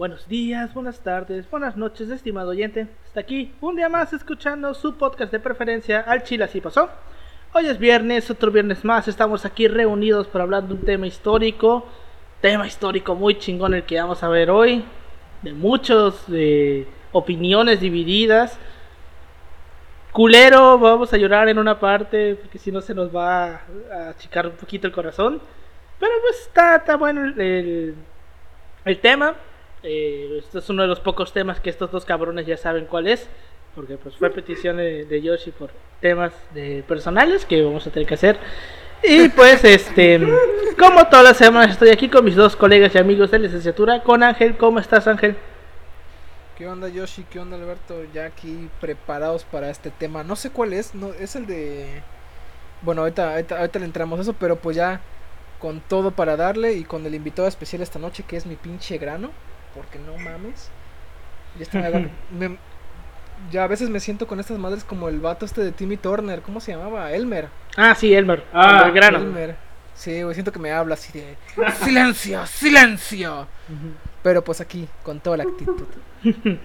Buenos días, buenas tardes, buenas noches, estimado oyente. Está aquí un día más escuchando su podcast de preferencia Al Chile así pasó. Hoy es viernes, otro viernes más. Estamos aquí reunidos para hablar de un tema histórico. Tema histórico muy chingón el que vamos a ver hoy. De muchos de opiniones divididas. Culero, vamos a llorar en una parte porque si no se nos va a achicar un poquito el corazón. Pero pues está, está bueno el, el tema. Eh, este es uno de los pocos temas que estos dos cabrones ya saben cuál es. Porque pues fue petición de, de Yoshi por temas de personales que vamos a tener que hacer. Y pues este, como todas las semanas estoy aquí con mis dos colegas y amigos de licenciatura, con Ángel. ¿Cómo estás Ángel? ¿Qué onda Yoshi? ¿Qué onda Alberto? Ya aquí preparados para este tema. No sé cuál es, no es el de Bueno, ahorita, ahorita, ahorita le entramos a eso, pero pues ya con todo para darle y con el invitado especial esta noche que es mi pinche grano, porque no mames. Ya, está, me, ya a veces me siento con estas madres como el vato este de Timmy Turner, ¿cómo se llamaba? Elmer. Ah, sí, Elmer. Ah, el grano. Elmer. Sí, güey, siento que me habla así de silencio, silencio. Pero pues aquí, con toda la actitud.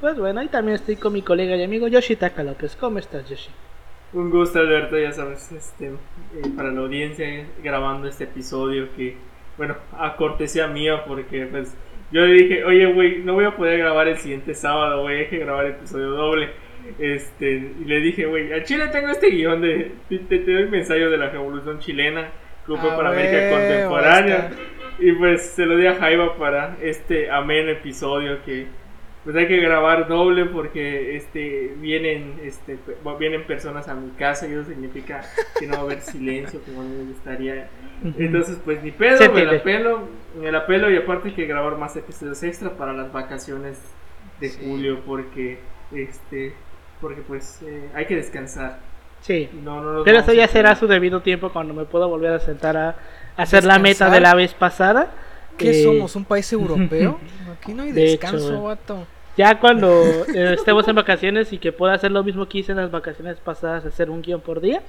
pues bueno, y también estoy con mi colega y amigo Yoshi Taka López. ¿Cómo estás, Yoshi? Un gusto, Alberto, ya sabes, este, eh, para la audiencia grabando este episodio que, bueno, a cortesía mía, porque pues yo le dije, oye, güey, no voy a poder grabar el siguiente sábado, güey, hay que grabar el episodio doble. Este, y le dije, güey, al Chile tengo este guion de, te, te, doy un ensayo de la revolución chilena, Grupo ah, para América Contemporánea. Y pues se lo di a Jaiba para este ameno episodio que pues hay que grabar doble porque este vienen este vienen personas a mi casa y eso significa que no va a haber silencio como me gustaría. Entonces pues ni pedo me la pelo me la pelo y aparte hay que grabar más episodios extra para las vacaciones de julio porque este porque pues eh, hay que descansar. Sí. Pero eso ya será su debido tiempo cuando me pueda volver a sentar a hacer la meta de la vez pasada ¿Qué eh, somos? ¿Un país europeo? Aquí no hay descanso, vato. Ya cuando eh, estemos en vacaciones y que pueda hacer lo mismo que hice en las vacaciones pasadas, hacer un guion por día,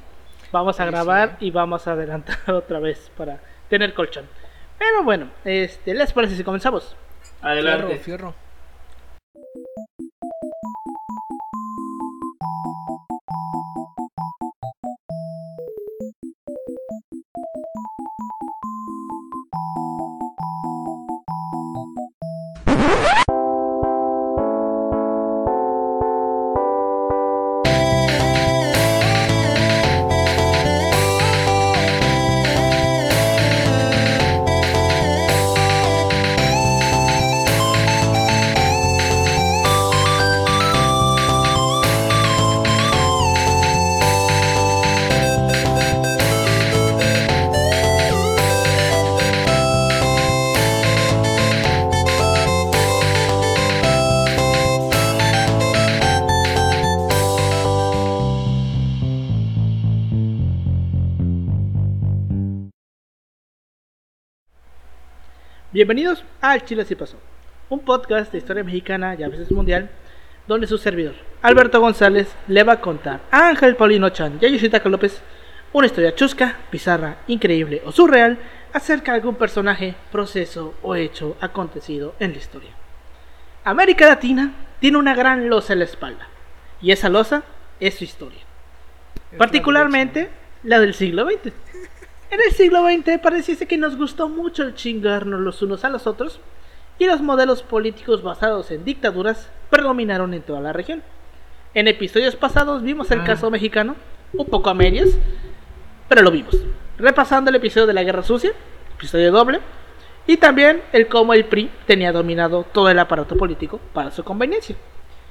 vamos a grabar y vamos a adelantar otra vez para tener colchón. Pero bueno, este, ¿les parece si comenzamos? Adelante. fierro. Bienvenidos al Chile Así Pasó, un podcast de historia mexicana y a veces mundial, donde su servidor, Alberto González, le va a contar a Ángel Paulino Chan y a Yoshitaka López una historia chusca, bizarra, increíble o surreal acerca de algún personaje, proceso o hecho acontecido en la historia. América Latina tiene una gran losa en la espalda, y esa losa es su historia, particularmente la del siglo XX. En el siglo XX pareciese que nos gustó mucho el chingarnos los unos a los otros y los modelos políticos basados en dictaduras predominaron en toda la región. En episodios pasados vimos el ah. caso mexicano, un poco a medias, pero lo vimos. Repasando el episodio de la Guerra Sucia, episodio doble, y también el cómo el PRI tenía dominado todo el aparato político para su conveniencia.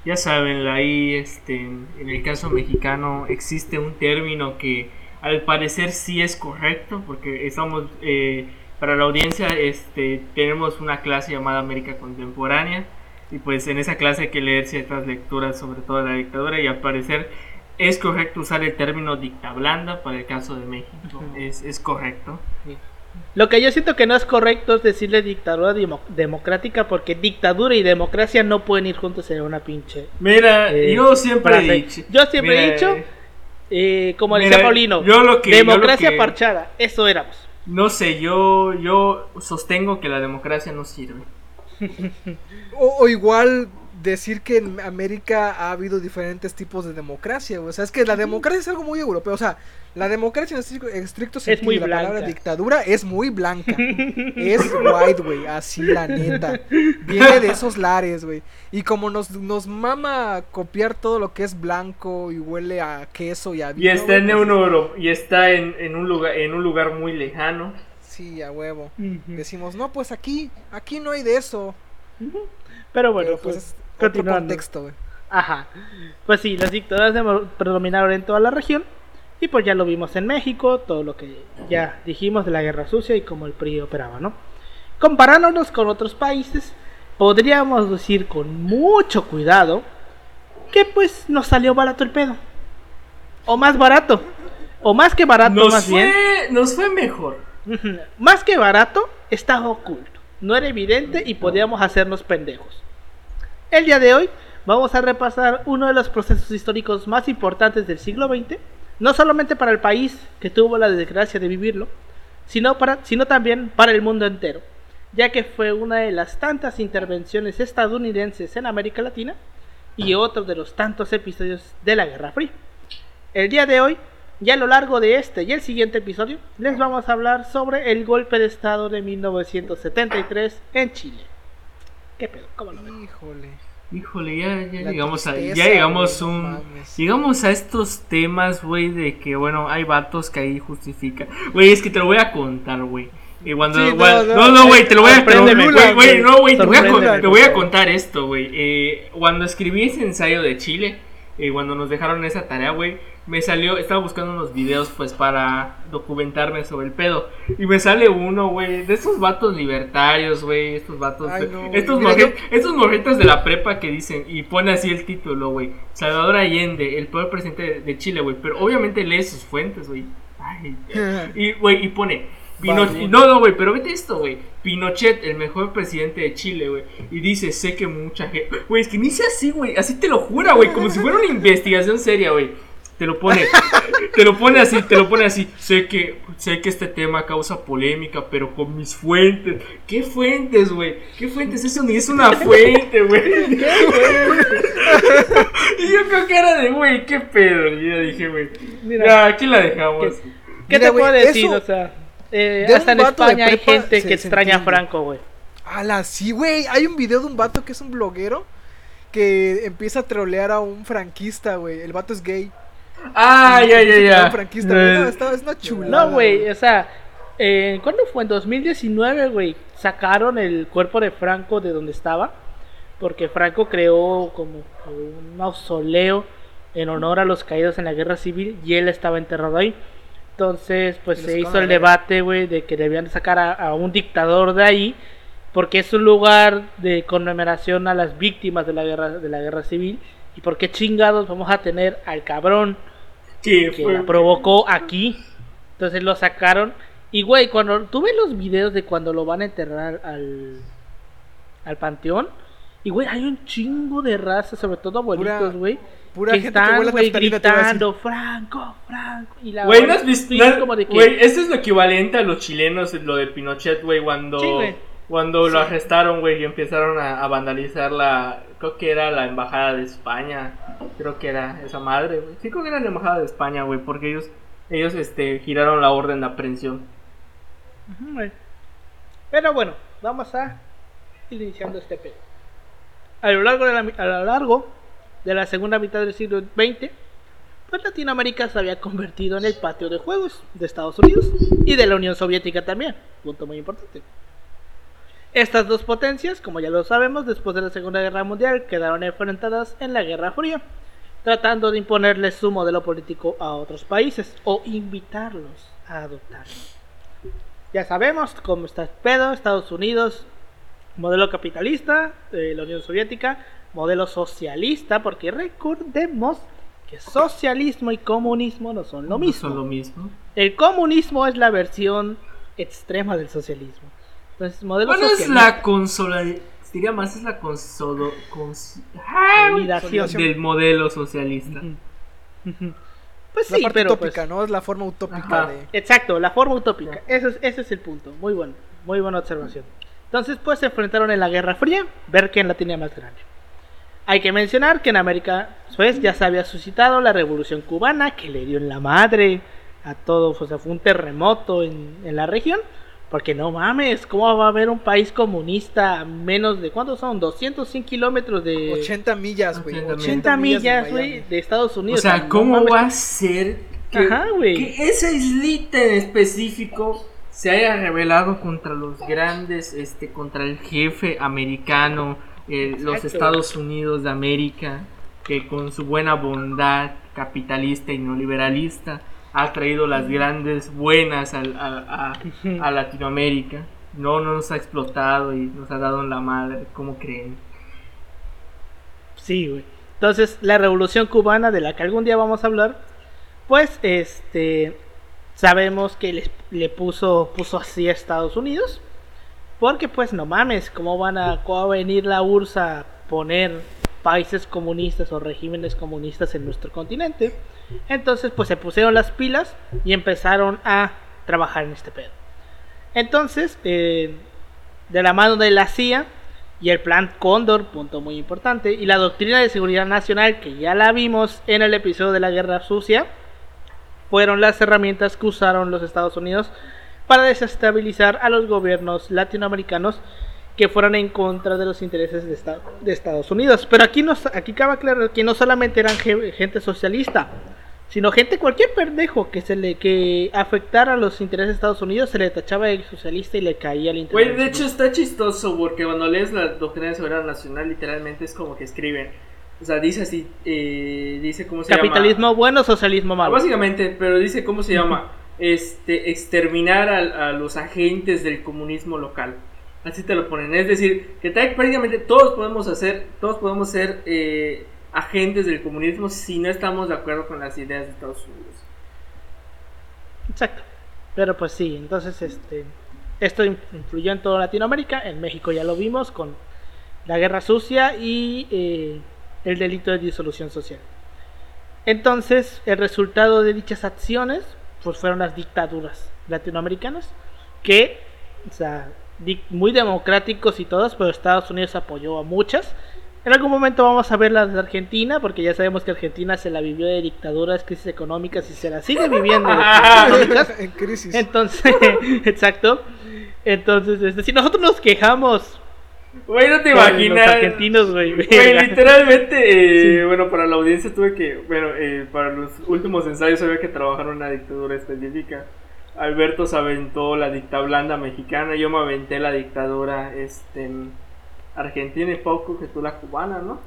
Ya saben, ahí este, en el caso mexicano existe un término que al parecer sí es correcto, porque estamos, eh, para la audiencia, este, tenemos una clase llamada América Contemporánea, y pues en esa clase hay que leer ciertas lecturas sobre toda la dictadura, y al parecer es correcto usar el término dicta blanda para el caso de México, es, es correcto. Lo que yo siento que no es correcto es decirle dictadura democrática porque dictadura y democracia no pueden ir juntos en una pinche. Mira, eh, yo siempre he dicho. Yo siempre he dicho eh, como decía Paulino, democracia parchada, eso éramos. No sé, yo, yo sostengo que la democracia no sirve. O, o igual decir que en América ha habido diferentes tipos de democracia, güey. O sea, es que la democracia es algo muy europeo. O sea, la democracia en estricto, en estricto sentido muy de la palabra blanca. dictadura es muy blanca. es white, güey. Así, la neta. Viene de esos lares, güey. Y como nos, nos mama copiar todo lo que es blanco y huele a queso y a Y vino, está en pues, Euro- y está en, en un lugar en un lugar muy lejano. Sí, a huevo. Decimos, no, pues aquí, aquí no hay de eso. Pero bueno, Pero pues, pues, es otro continuando. contexto, güey. Ajá. Pues sí, las dictaduras predominaron en toda la región. Y pues ya lo vimos en México, todo lo que ya dijimos de la guerra sucia y cómo el PRI operaba, ¿no? Comparándonos con otros países, podríamos decir con mucho cuidado que pues nos salió barato el pedo. O más barato. O más que barato, Nos más fue, bien. nos fue mejor. Más que barato, estaba oculto. No era evidente y podíamos hacernos pendejos. El día de hoy vamos a repasar uno de los procesos históricos más importantes del siglo XX, no solamente para el país que tuvo la desgracia de vivirlo, sino, para, sino también para el mundo entero, ya que fue una de las tantas intervenciones estadounidenses en América Latina y otro de los tantos episodios de la Guerra Fría. El día de hoy, y a lo largo de este y el siguiente episodio, les vamos a hablar sobre el golpe de Estado de 1973 en Chile. ¿Qué pedo? ¿Cómo lo ven? Híjole. Híjole, ya, ya llegamos a ya llegamos no un mames. llegamos a estos temas, güey, de que bueno, hay vatos que ahí justifican. Güey, es que te lo voy a contar, güey. Y cuando Sí, no, no, güey, te lo voy a sorpréndeme, güey, no, güey, te voy a contar, te voy a contar esto, güey. Eh, cuando escribí ese ensayo de Chile, eh, cuando nos dejaron esa tarea, güey, me salió, estaba buscando unos videos pues para documentarme sobre el pedo y me sale uno, güey, de esos vatos libertarios, güey, estos vatos, Ay, no, estos morri- estos de la prepa que dicen y pone así el título, güey, Salvador Allende, el peor presidente de, de Chile, güey, pero obviamente lee sus fuentes, güey. Ay, y, güey, y pone. Pinochet, no, no, güey, pero vete esto, güey. Pinochet, el mejor presidente de Chile, güey. Y dice, sé que mucha gente. Güey, es que ni dice así, güey. Así te lo jura, güey. Como si fuera una investigación seria, güey. Te lo pone. te lo pone así, te lo pone así. Sé que, sé que este tema causa polémica, pero con mis fuentes. ¿Qué fuentes, güey? ¿Qué fuentes? Eso ni es una fuente, güey. y yo creo que era de, güey, qué pedo. Y yo dije, güey. Mira. Ya, aquí la dejamos. ¿Qué Mira, te puedo decir? eso- O sea, eh, hasta en España hay gente se- que se extraña a. Franco, güey. Ala, sí, güey. Hay un video de un vato que es un bloguero que empieza a trolear a un franquista, güey. El vato es gay. Ah, ya, ya, Empieza a trolear a ya. Un franquista, güey. No, Eh, es una chulada. No, güey, o sea, eh, ¿cuándo fue? En 2019, güey, sacaron el cuerpo de Franco de donde estaba, porque Franco creó como un mausoleo en honor a los caídos en la guerra civil y él estaba enterrado ahí. Entonces, pues se hizo el debate, güey, de que debían sacar a, a un dictador de ahí, porque es un lugar de conmemoración a las víctimas de la guerra, de la guerra civil. ¿Y por qué chingados vamos a tener al cabrón ¿Qué que fue? la provocó aquí. Entonces lo sacaron. Y güey, cuando tú ves los videos de cuando lo van a enterrar al, al panteón, y güey, hay un chingo de raza, sobre todo abuelitos, güey, Pura que gente que están, güey, gritando, Franco, Franco. Y la Güey, ¿no has visto? De que- Güey, esto es lo equivalente a los chilenos, lo de Pinochet, güey, cuando, Sí, güey. cuando lo arrestaron, güey, y empezaron a, a vandalizar la, creo que era la embajada de España, creo que era esa madre, güey. Sí, creo que era la embajada de España, güey, porque ellos, ellos, este, giraron la orden de aprehensión. Pero bueno, vamos a ir iniciando este pedo. A lo largo de la, a lo largo de la segunda mitad del siglo XX, pues Latinoamérica se había convertido en el patio de juegos de Estados Unidos y de la Unión Soviética también, punto muy importante. Estas dos potencias, como ya lo sabemos, después de la Segunda Guerra Mundial quedaron enfrentadas en la Guerra Fría, tratando de imponerle su modelo político a otros países o invitarlos a adoptarlo. Ya sabemos cómo está el pedo, Estados Unidos, modelo capitalista, eh, la Unión Soviética, modelo socialista, porque recordemos que socialismo y comunismo no son lo No mismo. son lo mismo. El comunismo es la versión extrema del socialismo. Entonces, modelo Bueno, es la consola, diría más, es la consolo, cons- del modelo socialista. Pues La sí, parte pero utópica, pues, ¿no? Es la forma utópica de. Exacto, la forma utópica. Ese es, ese es el punto. Muy bueno, muy buena observación. Entonces, pues se enfrentaron en la Guerra Fría, ver quién la tenía más grande. Hay que mencionar que en América, pues, ya se había suscitado la Revolución Cubana, que le dio en la madre a todos, o sea, fue un terremoto en, en la región. Porque no mames, ¿cómo va a haber un país comunista menos de cuántos son? 200, 100 kilómetros de. 80 millas, güey. 80 80 millas, de güey, de Estados O Unidos. sea, no ¿cómo va a ser que, Ajá, que esa islita en específico se haya rebelado contra los grandes, este, contra el jefe americano, eh, los. Estados Unidos de América, que con su buena bondad capitalista y neoliberalista ha traído las grandes buenas a, a- a Latinoamérica? No, no nos ha explotado y nos ha dado en la madre, ¿cómo creen? Sí, güey. Entonces, la revolución cubana de la que algún día vamos a hablar, pues, este, sabemos que les- le puso, puso así a Estados Unidos. Porque, pues, no mames, ¿cómo van a, cómo va a venir la URSS a poner países comunistas o regímenes comunistas en nuestro continente? Entonces, pues, se pusieron las pilas y empezaron a trabajar en este pedo. Entonces, eh, de la mano de la CIA y el plan Cóndor, punto muy importante, y la doctrina de seguridad nacional, que ya la vimos en el episodio de la Guerra Sucia, fueron las herramientas que usaron los Estados Unidos para desestabilizar a los gobiernos latinoamericanos que fueran en contra de los intereses de, esta- de Estados Unidos. Pero aquí, nos, aquí cabe aclarar que no solamente eran ge- gente socialista, sino gente cualquier pendejo que se le que afectara a los intereses de Estados Unidos se le tachaba de socialista y le caía el interés. Güey, de hecho está chistoso porque cuando lees la doctrina de seguridad nacional, literalmente es como que escriben. O sea, dice así, eh, dice cómo se capitalismo llama. bueno, socialismo malo. Básicamente, pero dice cómo se llama. Este, exterminar a, a los agentes del comunismo local. Así te lo ponen. Es decir, que prácticamente todos podemos hacer, todos podemos ser eh, agentes del comunismo si no estamos de acuerdo con las ideas de Estados Unidos. Exacto. Pero pues sí, entonces este esto in- influyó en toda Latinoamérica, en México ya lo vimos con la guerra sucia y eh, el delito de disolución social. Entonces, el resultado de dichas acciones pues fueron las dictaduras latinoamericanas que, o sea, muy democráticos y todas, pero Estados Unidos apoyó a muchas. En algún momento vamos a ver las de Argentina, porque ya sabemos que Argentina se la vivió de dictaduras, crisis económicas y se la sigue viviendo de crisis económicas. en crisis. Entonces, exacto. Entonces, este, si nosotros nos quejamos Güey, no te con imaginas. los argentinos, güey. Literalmente, eh, bueno, para la audiencia tuve que, bueno, eh, para los últimos ensayos había que trabajar una dictadura específica. Alberto se aventó la dicta blanda mexicana, yo me aventé la dictadura este, argentina y poco que tú la cubana, ¿no?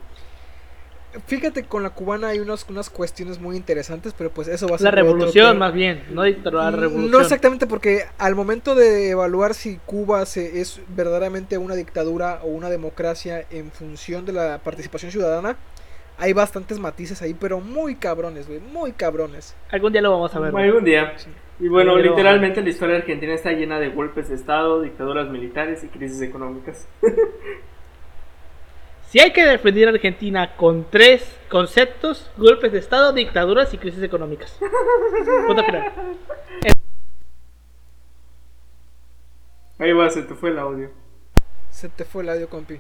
Fíjate, con la cubana hay unos, unas cuestiones muy interesantes, pero pues eso va a ser La otro revolución, más bien, no dictadura, la revolución. No exactamente porque al momento de evaluar si Cuba se, es verdaderamente una dictadura o una democracia en función de la participación ciudadana, hay bastantes matices ahí, pero muy cabrones, güey, muy cabrones. Algún día lo vamos a ver. Algún día. Y bueno, Pero- literalmente la historia argentina está llena de golpes de estado, dictaduras militares y crisis económicas. Si hay que defender a Argentina con tres conceptos: golpes de Estado, dictaduras y crisis económicas. Punto final. Ahí va, se te fue el audio. Se te fue el audio, compi.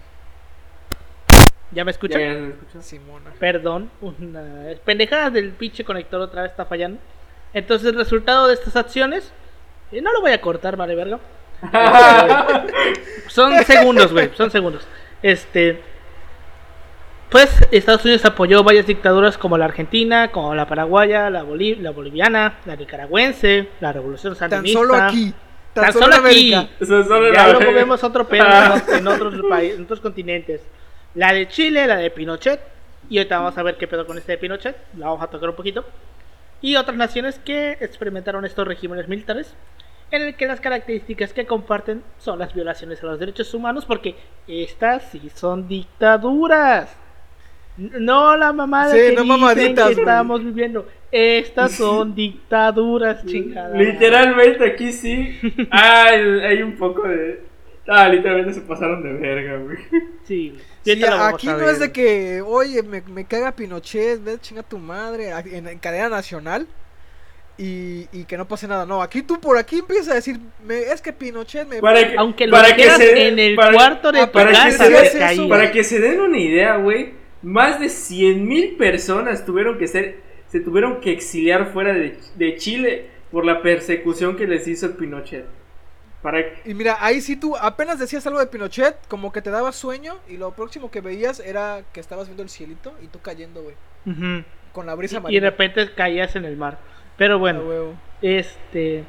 ¿Ya me ¿Ya, escuchan? ya se escuchó? Simona. Perdón, una pendejada del pinche conector otra vez está fallando. Entonces, el resultado de estas acciones, eh, no lo voy a cortar, vale, verga. Son segundos, güey, son segundos. Este, pues Estados Unidos apoyó varias dictaduras como la argentina, como la paraguaya, la, boli- la boliviana, la nicaragüense, la revolución Tan sandinista. solo aquí. Tan, Tan solo, solo aquí. Solo Ya luego vemos otro pedo en, en otros países, en otros continentes. La de Chile, la de Pinochet. Y ahorita vamos a ver qué pedo con este de Pinochet. La vamos a tocar un poquito. Y otras naciones que experimentaron estos regímenes militares. En el que las características que comparten son las violaciones a los derechos humanos. Porque estas sí son dictaduras. No la mamada Sí, que no dicen mamaditas, que estamos viviendo. Estas son dictaduras, chingada. Literalmente aquí sí. Ah, hay un poco de. Ah, literalmente se pasaron de verga, güey. Sí, Sí, aquí no es de que, oye, me, me caga Pinochet, ve chinga tu madre en, en cadena nacional. y, y que no pase nada. No, aquí tú por aquí empiezas a decir, me, es que Pinochet me... Para que, Aunque lo para que se- en el para- cuarto de ah, tu para que se- te eso, caía. Para que se den una idea, güey, más de 100.000 personas tuvieron que ser, se tuvieron que exiliar fuera de, de Chile por la persecución que les hizo Pinochet. Para Y mira, ahí sí tú apenas decías algo de Pinochet, como que te daba sueño y lo próximo que veías era que estabas viendo el cielito y tú cayendo, güey, con la brisa Y de repente caías en el mar. Pero Ah, bueno, huevo. este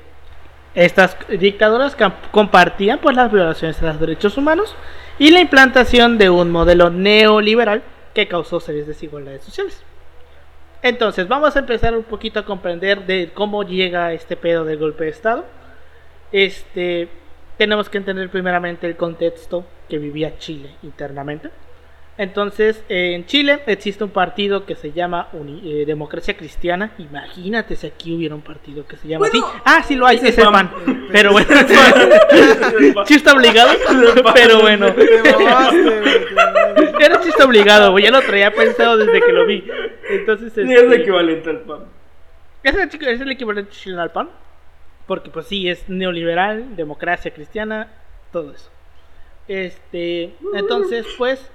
estas dictaduras compartían pues las violaciones de los derechos humanos y la implantación de un modelo neoliberal que causó serias desigualdades sociales. Entonces, vamos a empezar un poquito a comprender de cómo llega este pedo del golpe de estado. Este tenemos que entender primeramente el contexto que vivía Chile internamente. Entonces, eh, en Chile existe un partido que se llama Uni- eh, Democracia Cristiana. Imagínate si aquí hubiera un partido que se llama Bueno, así. Ah, sí lo hay, ese es el PAN. PAN. Pero bueno, sí está obligado. Pero bueno, era chiste obligado. Ya lo traía pensado desde que lo vi. Entonces, es este, equivalente al PAN. es el, es el equivalente chileno al PAN. Porque, pues sí, es neoliberal, democracia cristiana, todo eso. Este, entonces, pues.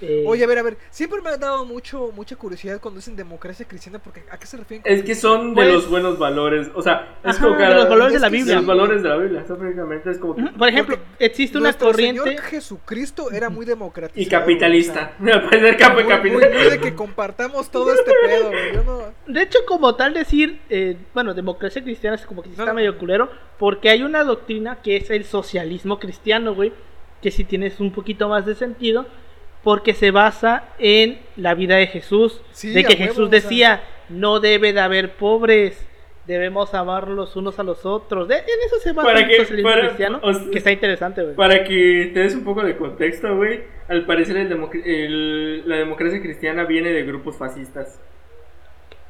Eh, Oye, a ver, a ver, siempre me ha dado mucho, mucha curiosidad cuando dicen democracia cristiana, porque ¿a qué se refieren? Es que son de Pues- los buenos valores. O sea, es Ajá, como que de los valores de la Biblia. los valores de la Biblia. Eso prácticamente es como que- por ejemplo, existe una corriente. Señor Jesucristo era muy democrático. Y capitalista. Al parecer cap- Muy, muy, capitalista. muy de que compartamos todo este pedo, güey. Yo no... De hecho, como tal decir, eh, bueno, democracia cristiana es como que No, está no. medio culero, porque hay una doctrina que es el socialismo cristiano, güey, que si tienes un poquito más de sentido, porque se basa en la vida de Jesús, Sí, de que huevo, Jesús decía, no debe de haber pobres, debemos amar los unos a los otros. De- en eso se basa Para el que- socialismo para- cristiano, o sea, que está interesante, güey. Para que te des un poco de contexto, güey. Al parecer el democ- el- la democracia cristiana viene de grupos fascistas.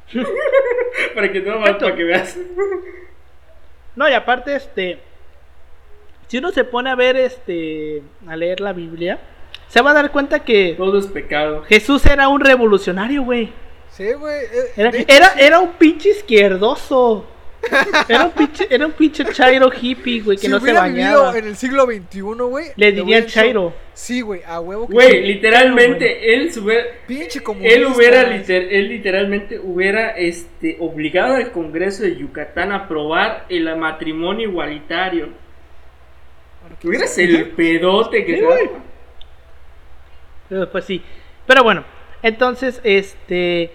para que no para que veas. No, y aparte, este. Si uno se pone a ver, este. A leer la Biblia, se va a dar cuenta que Todo es pecado. Jesús era un revolucionario, güey. Sí, güey. eh, Era, era, sí. era un pinche izquierdoso. Era un pinche, era un pinche chairo hippie, güey, que si no se bañaba. en el siglo XXI, güey. Le dirían chairo. Sí, güey, a huevo que Güey, literalmente él hubiera- Pinche comunista. él hubiera liter- él literalmente hubiera este obligado al Congreso de Yucatán a aprobar el matrimonio igualitario. Sabe. el pedote que Sí, Pues sí. Pero bueno, entonces, este.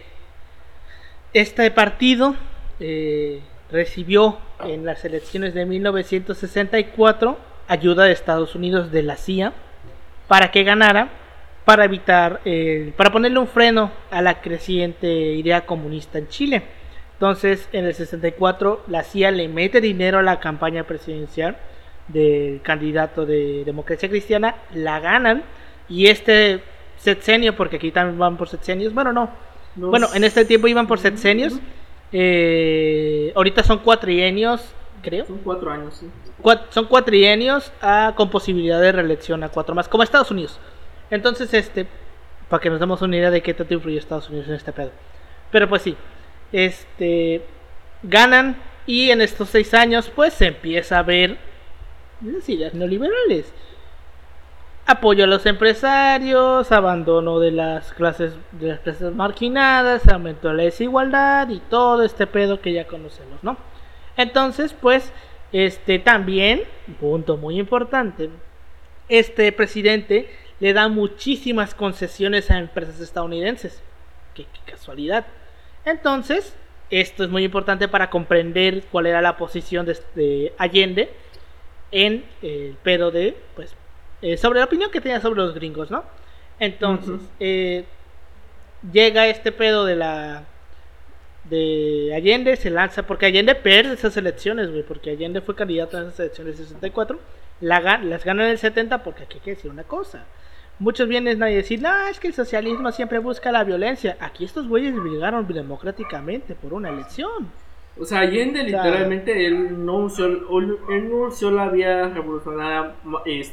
Este partido eh, recibió en las elecciones de 1964 ayuda de Estados Unidos de la CIA para que ganara, para evitar, eh, para ponerle un freno a la creciente idea comunista en Chile. Entonces, en el 64, la CIA le mete dinero a la campaña presidencial del candidato de democracia cristiana, la ganan y este sexenio, porque aquí también van por sexenios, bueno, no, No bueno, en este tiempo iban por sexenios, eh, ahorita son cuatrienios, creo, Son cuatro años, sí. Cuat- son cuatrienios con posibilidad de reelección a cuatro más, como Estados Unidos. Entonces, este, para que nos demos una idea de qué tanto influye Estados Unidos en este pedo. Pero pues sí, este, ganan y en estos seis años pues se empieza a ver las ideas neoliberales. Apoyo a los empresarios, abandono de las clases de las clases marginadas, aumento de la desigualdad y todo este pedo que ya conocemos, ¿no? Entonces, pues, este también, punto muy importante, este presidente le da muchísimas concesiones a empresas estadounidenses. Qué, casualidad. Entonces, esto es muy importante para comprender cuál era la posición de, de Allende en el pedo de, pues, eh, sobre la opinión que tenía sobre los gringos, ¿no? Entonces, eh, llega este pedo de la de Allende, se lanza, porque Allende pierde esas elecciones, güey, porque Allende fue candidato en esas elecciones de 64, la, las gana en el 70, porque aquí hay que decir una cosa. Muchos vienen a decir, no, es que el socialismo siempre busca la violencia. Aquí estos güeyes llegaron democráticamente por una elección. O sea, Allende sea- literalmente él no usó, él no usó la vía revolucionaria,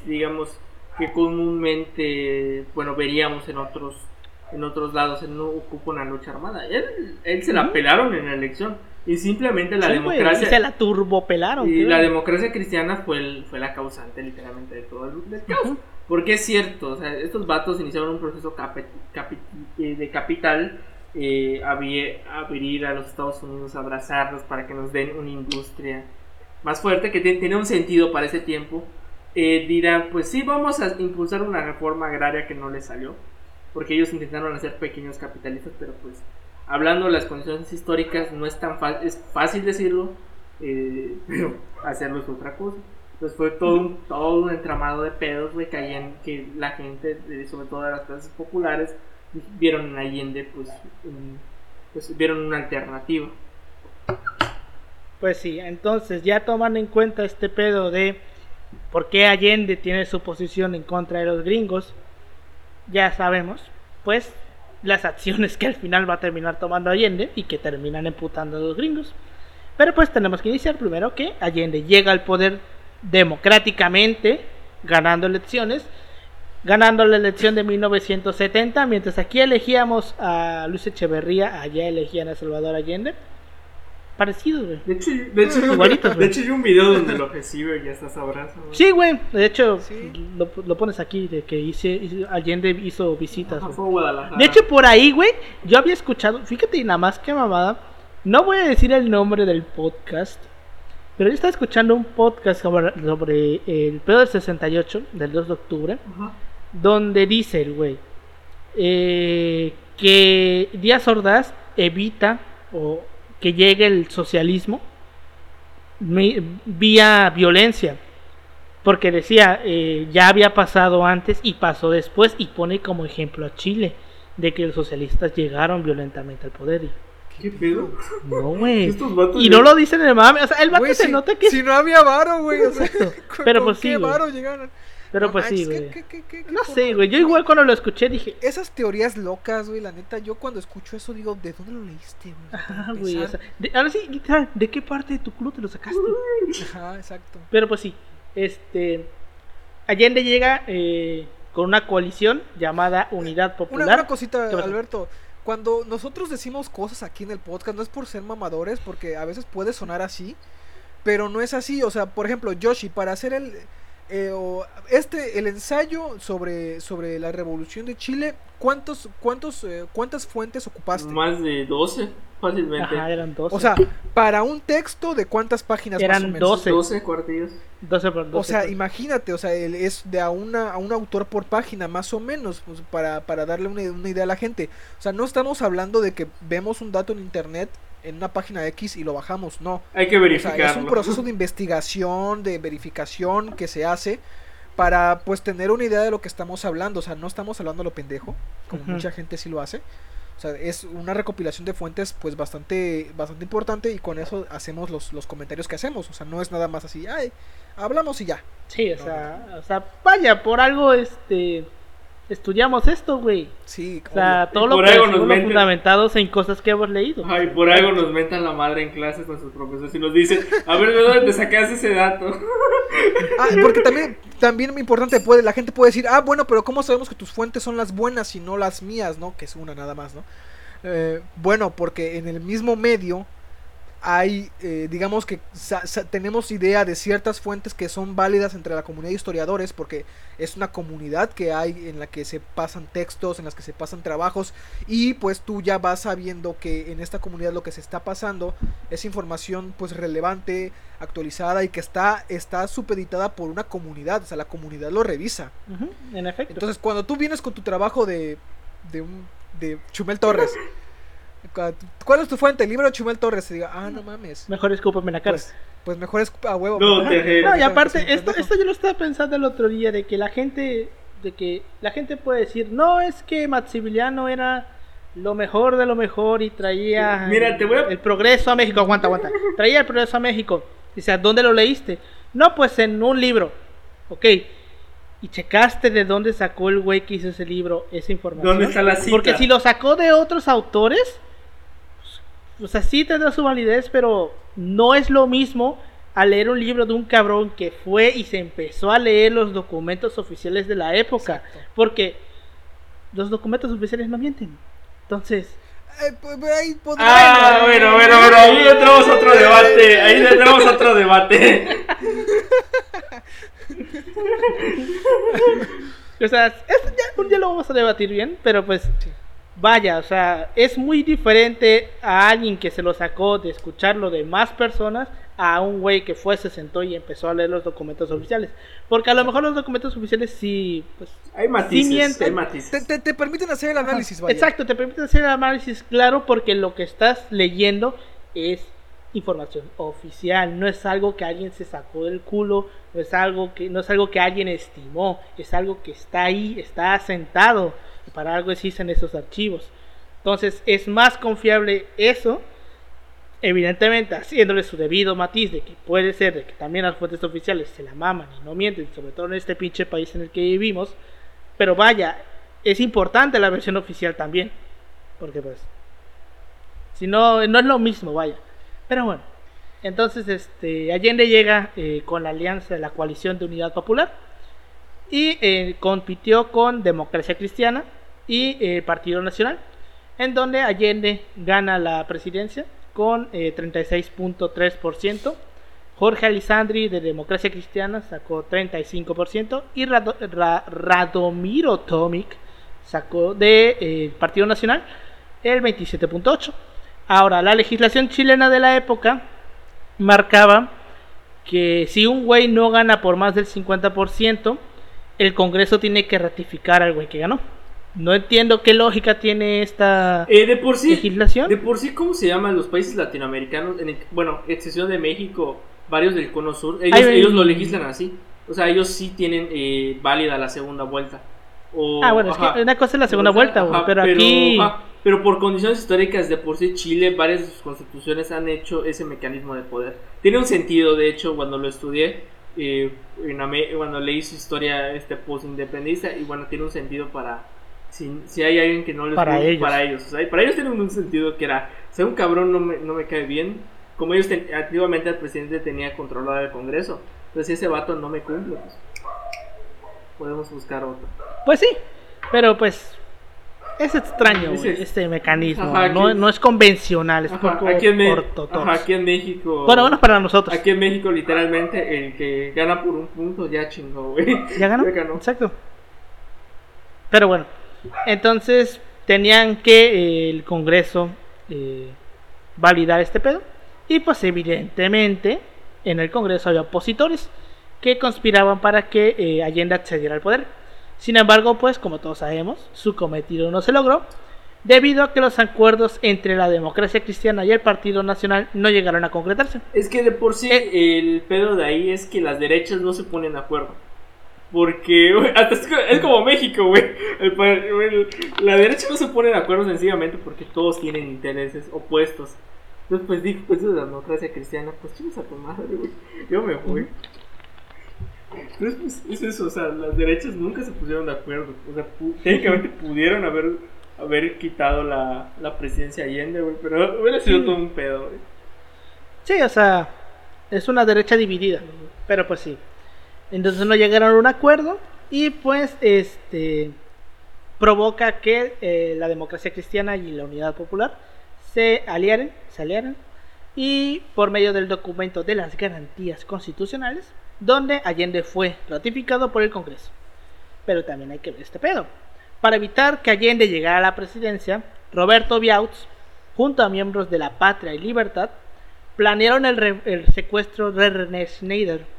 digamos, que comúnmente, bueno, veríamos en otros en otros lados, él no ocupa una lucha armada. Él, él se la pelaron en la elección. Y simplemente la Sí, democracia. y se la turbopelaron. Y la democracia cristiana fue, el- fue la causante literalmente de todo el del caos. Porque es cierto, o sea, estos vatos iniciaron un proceso capi- capi- eh, de capital, eh, abrir, abrir a los Estados Unidos, abrazarlos para que nos den una industria más fuerte, que tenía un sentido para ese tiempo. Eh, dirán, pues sí, vamos a impulsar una reforma agraria que no les salió, porque ellos intentaron hacer pequeños capitalistas, pero pues hablando de las condiciones históricas no es tan fácil, es fácil decirlo, eh, pero hacerlo es otra cosa. Entonces fue todo un, todo un entramado de pedos, güey, que, que la gente, sobre todo las clases populares, vieron en Allende, pues, pues vieron una alternativa. Pues sí, entonces ya tomando en cuenta este pedo de por qué Allende tiene su posición en contra de los gringos, ya sabemos, pues las acciones que al final va a terminar tomando Allende y que terminan emputando a los gringos. Pero pues tenemos que iniciar primero que Allende llega al poder democráticamente, ganando elecciones, ganando la elección de 1970, mientras aquí elegíamos a Luis Echeverría, allá elegían a Salvador Allende. Parecidos, güey. De hecho, de hecho, Igualitos, de hecho hay un video donde lo recibe y ya está abrazo. güey. Sí, güey. De hecho, Sí. lo, lo pones aquí de que hice, hice- Allende hizo visitas. Ajá, güey. fue. De hecho, por ahí, güey, yo había escuchado, fíjate nada más que mamada, no voy a decir el nombre del podcast, pero yo estaba escuchando un podcast sobre, sobre el pedo del 68, del 2 de octubre, Ajá. Donde dice el güey eh, que Díaz Ordaz evita o que llegue el socialismo mi- vía violencia. Porque decía, eh, ya había pasado antes y pasó después y pone como ejemplo a Chile, de que los socialistas llegaron violentamente al poder. Y, ¿Qué pedo? no, güey. Y ya- no lo dicen en el mame. O sea, el vato se si, nota que... si no había varo, güey. O sea, ¿con, Pero con pues sí, qué güey. varo llegaron? Pero No pues sí, güey. ¿qué- qué- qué- qué No sé, güey. Yo igual cuando lo escuché dije... Esas teorías locas, güey, la neta, yo cuando escucho eso digo, ¿de dónde lo leíste, güey? Ajá, güey. o sea, de- ahora sí, literal, ¿de qué parte de tu culo te lo sacaste? Ajá, exacto. Pero pues sí, este Allende llega eh, con una coalición llamada Unidad Popular. una cosita. Alberto. Cuando nosotros decimos cosas aquí en el podcast, no es por ser mamadores, porque a veces puede sonar así, pero no es así. O sea, por ejemplo, Yoshi, para hacer el eh, o- este el ensayo sobre sobre la Revolución de Chile, ¿cuántos cuántos eh, cuántas fuentes ocupaste? Más de 12, fácilmente. Ajá, eran 12. O sea, para un texto de cuántas páginas Eran más o menos? 12. 12 cuartillos. 12 por 12. O sea, pues. imagínate, o sea, él es de a, una, a un autor por página, más o menos, pues, para, para darle una, una idea a la gente. O sea, no estamos hablando de que vemos un dato en internet en una página X y lo bajamos, no. Hay que O sea, verificarlo. es un proceso de investigación, de verificación que se hace para pues tener una idea de lo que estamos hablando. O sea, no estamos hablando a lo pendejo, como mucha gente sí lo hace. O sea, es una recopilación de fuentes pues bastante, bastante importante y con eso hacemos los, los comentarios que hacemos. O sea, no es nada más así, ay, hablamos y ya. Sí, o sea, o sea, vaya, por algo este estudiamos esto, güey. Sí, O sea, todo lo que lo meten- fundamentados en cosas que hemos leído. Ay, por algo nos mentan la madre en clases nuestros profesores y nos dicen, a ver, ¿de dónde te sacaste ese dato? Ah, porque también, también muy importante, puede, la gente puede decir, ah, bueno, pero ¿cómo sabemos que tus fuentes son las buenas y no las mías, no? Que es una nada más, ¿no? Eh, bueno, porque en el mismo medio hay, eh, digamos que sa- sa- tenemos idea de ciertas fuentes que son válidas entre la comunidad de historiadores, porque es una comunidad que hay en la que se pasan textos, en las que se pasan trabajos, y pues tú ya vas sabiendo que en esta comunidad lo que se está pasando es información pues relevante, actualizada y que está, está supeditada por una comunidad, o sea, la comunidad lo revisa. En efecto. Entonces, cuando tú vienes con tu trabajo de, de, un, de Chumel Torres, ¿cuál es tu fuente? El libro de Chumel Torres. Se diga, ah, no mames. Mejor escúpame en la cara. Pues, pues mejor es a huevo. No, te- No, y aparte, esto, esto yo lo estaba pensando el otro día, de que la gente, de que la gente puede decir, no, es que Maximiliano era lo mejor de lo mejor y traía Mira, te voy a- el progreso a México, aguanta, aguanta, traía el progreso a México. Dice, ¿dónde lo leíste? No, pues en un libro. Ok. ¿Y checaste de dónde sacó el güey que hizo ese libro esa información? ¿Dónde está la cita? Porque si lo sacó de otros autores, o sea, sí tendrá su validez, pero no es lo mismo a leer un libro de un cabrón que fue y se empezó a leer los documentos oficiales de la época. Exacto. Porque los documentos oficiales no mienten. Entonces, Eh, pues, ahí podrá- Ah, bueno, bueno, bueno, ahí entramos a otro debate. Ahí entramos a otro debate. o sea, esto ya, un día lo vamos a debatir bien, pero pues Sí. Vaya, o sea, es muy diferente a alguien que se lo sacó de escucharlo de más personas a un güey que fue, se sentó y empezó a leer los documentos oficiales. Porque a lo mejor los documentos oficiales sí, pues... Hay matices, mienten. hay Te, matices. te- te permiten hacer el análisis, vaya. Exacto, te permite hacer el análisis claro porque lo que estás leyendo es información oficial, no es algo que alguien se sacó del culo, no es algo que no es algo que alguien estimó, es algo que está ahí, está asentado para algo existen esos archivos. Entonces, es más confiable eso evidentemente haciéndole su debido matiz de que puede ser de que también las fuentes oficiales se la maman y no mienten, sobre todo en este pinche país en el que vivimos, pero vaya, es importante la versión oficial también, porque pues, si no, no es lo mismo, vaya. Pero bueno, entonces este Allende llega eh, con la alianza de la coalición de unidad popular y eh, compitió con Democracia Cristiana y el Partido Nacional, en donde Allende gana la presidencia con eh, 36.3%. Jorge Alisandri de Democracia Cristiana sacó 35% y Rado- Ra- Radomiro Tomic sacó de, eh, Partido Nacional el 27.8%. Ahora, la legislación chilena de la época marcaba que si un güey no gana por más del 50%, el Congreso tiene que ratificar al güey que ganó. No entiendo qué lógica tiene esta Eh, de por sí, legislación. de por sí, ¿cómo se llaman los países latinoamericanos? En el- bueno, excepción de México, varios del cono sur, ellos, Ay, ellos lo legislan así. O sea, ellos sí tienen eh, válida la segunda vuelta. O- Ah, bueno, es que una cosa es la segunda vuelta, Ajá, pero aquí... ajá, pero por condiciones históricas de por sí Chile, varias de sus constituciones han hecho ese mecanismo de poder. Tiene un sentido, de hecho, cuando lo estudié, eh, en cuando leí su historia este post-independista, y bueno, tiene un sentido para... Si, si hay alguien que no les Para ellos. para ellos. O sea, para ellos tiene un sentido que era, si un cabrón no me, no me cae bien, como ellos ten- antiguamente el presidente tenía controlado el Congreso. Entonces si ese vato no me cumple, pues, podemos buscar otro. Pues sí, pero pues es extraño este mecanismo. Ajá, no, no es convencional, es Ajá, poco aquí, en ajá, aquí en México. Bueno, bueno, para nosotros. Aquí en México, literalmente, el que gana por un punto ya chingó, güey. ¿Ya ganó? Ya ganó. Exacto. Pero bueno, entonces tenían que eh, el Congreso eh, validar este pedo. Y pues evidentemente en el Congreso había opositores que conspiraban para que eh, Allende accediera al poder. Sin embargo, pues como todos sabemos, su cometido no se logró debido a que los acuerdos entre la democracia cristiana y el Partido Nacional no llegaron a concretarse. Es que de por sí, Eh. el pedo de ahí es que las derechas no se ponen de acuerdo. Porque, güey, hasta es, co- es como México, güey. La derecha no se pone de acuerdo sencillamente porque todos tienen intereses opuestos. Entonces, pues digo, pues de la democracia cristiana, pues chingas a tu madre, güey. Yo me voy. Entonces, pues es eso, o sea, las derechas nunca se pusieron de acuerdo. O sea, técnicamente pudieron haber, haber quitado la, la presidencia Allende, güey, pero hubiera sido todo un pedo, güey. Sí, o sea, es una derecha dividida. Pero pues sí. Entonces no llegaron a un acuerdo y pues este provoca que eh, la democracia cristiana y la unidad popular se aliaren, se aliaran y por medio del documento de las garantías constitucionales, donde Allende fue ratificado por el Congreso. Pero también hay que ver este pedo. Para evitar que Allende llegara a la presidencia, Roberto Biautz, junto a miembros de la Patria y Libertad, planearon el, el secuestro de René Schneider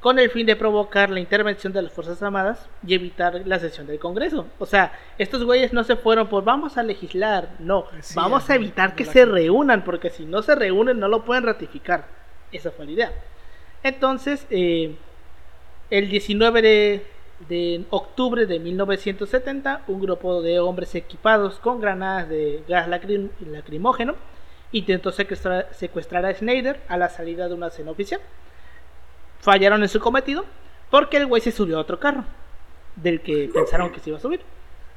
con el fin de provocar la intervención de las Fuerzas Armadas y evitar la sesión del Congreso. O sea, estos güeyes no se fueron por vamos a legislar, no, Sí, vamos a evitar que se reúnan, porque si no se reúnen no lo pueden ratificar. Esa fue la idea. Entonces, eh, el 19 de, de octubre de 1970, un grupo de hombres equipados con granadas de gas lacrim- lacrimógeno intentó secuestrar, secuestrar a Schneider a la salida de una cena oficial. Fallaron en su cometido porque el güey se subió a otro carro del que pensaron que se iba a subir.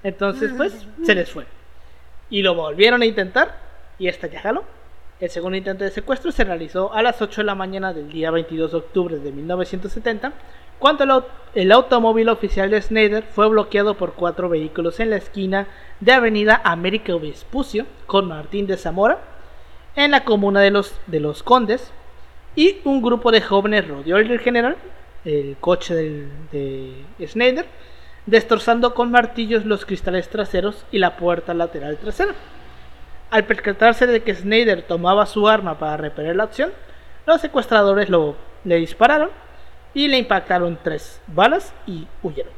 Entonces, pues, se les fue. Y lo volvieron a intentar y esta ya jaló. El segundo intento de secuestro se realizó a las 8 de la mañana del día 22 de octubre de 1970, cuando el, au- el automóvil oficial de Snyder fue bloqueado por cuatro vehículos en la esquina de Avenida América Vespucio con Martín de Zamora en la comuna de los, de los Condes y un grupo de jóvenes rodeó el general, el coche de Snyder, destrozando con martillos los cristales traseros y la puerta lateral trasera. Al percatarse de que Snyder tomaba su arma para repeler la acción, los secuestradores lo, le dispararon y le impactaron tres balas y huyeron.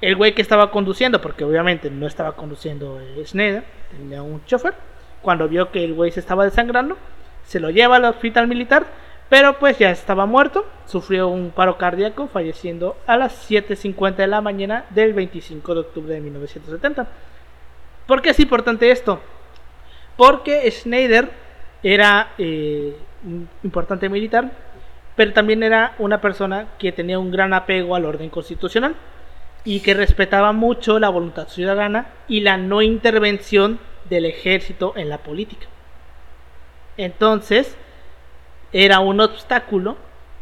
El güey que estaba conduciendo, porque obviamente no estaba conduciendo eh, Snyder, tenía un chofer, cuando vio que el güey se estaba desangrando, se lo lleva al hospital militar, pero pues ya estaba muerto, sufrió un paro cardíaco, falleciendo a las 7.50 de la mañana del 25 de octubre de 1970. ¿Por qué es importante esto? Porque Schneider era eh, un importante militar, pero también era una persona que tenía un gran apego al orden constitucional y que respetaba mucho la voluntad ciudadana y la no intervención del ejército en la política. Entonces, era un obstáculo.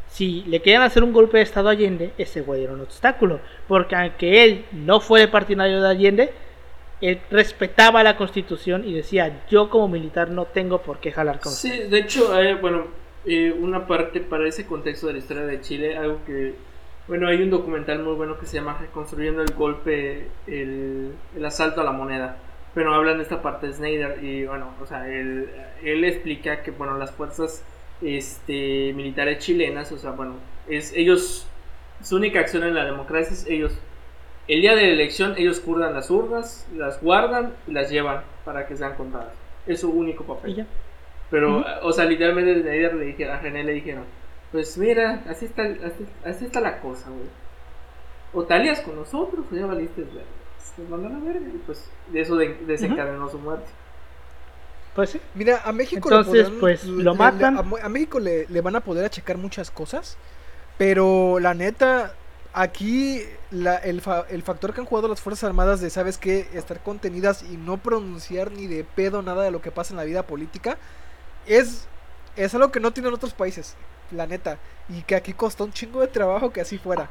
Si le querían hacer un golpe de Estado a Allende, ese güey era un obstáculo. Porque aunque él no fue partidario de Allende, él respetaba la constitución y decía, yo como militar no tengo por qué jalar con Sí, de hecho, eh, bueno, eh, una parte para ese contexto de la historia de Chile, algo que, bueno, hay un documental muy bueno que se llama Reconstruyendo el golpe, el, el asalto a la moneda. Pero hablan de esta parte de Snyder y, bueno, o sea, él, él explica que, bueno, las fuerzas este, militares chilenas, o sea, bueno, es ellos, su única acción en la democracia es ellos el día de la elección ellos curdan las urnas, las guardan y las llevan para que sean contadas. Es su único papel. Y ya. Pero, o sea, literalmente desde ayer le dijeron, a René le dijeron, pues mira, así está, así, así está la cosa, güey. O te alías con nosotros o ya valiste. Nos mandan a verga y pues de eso de- desencadenó su muerte. Pues sí. Mira, a México Entonces, le podrán- pues, le- lo le- matan. a, Mo- a México le, le van a poder achacar muchas cosas, pero la neta, aquí la- el, fa- el factor que han jugado las Fuerzas Armadas de, ¿sabes qué? Estar contenidas y no pronunciar ni de pedo nada de lo que pasa en la vida política, es, es algo que no tienen otros países, la neta, y que aquí costó un chingo de trabajo que así fuera.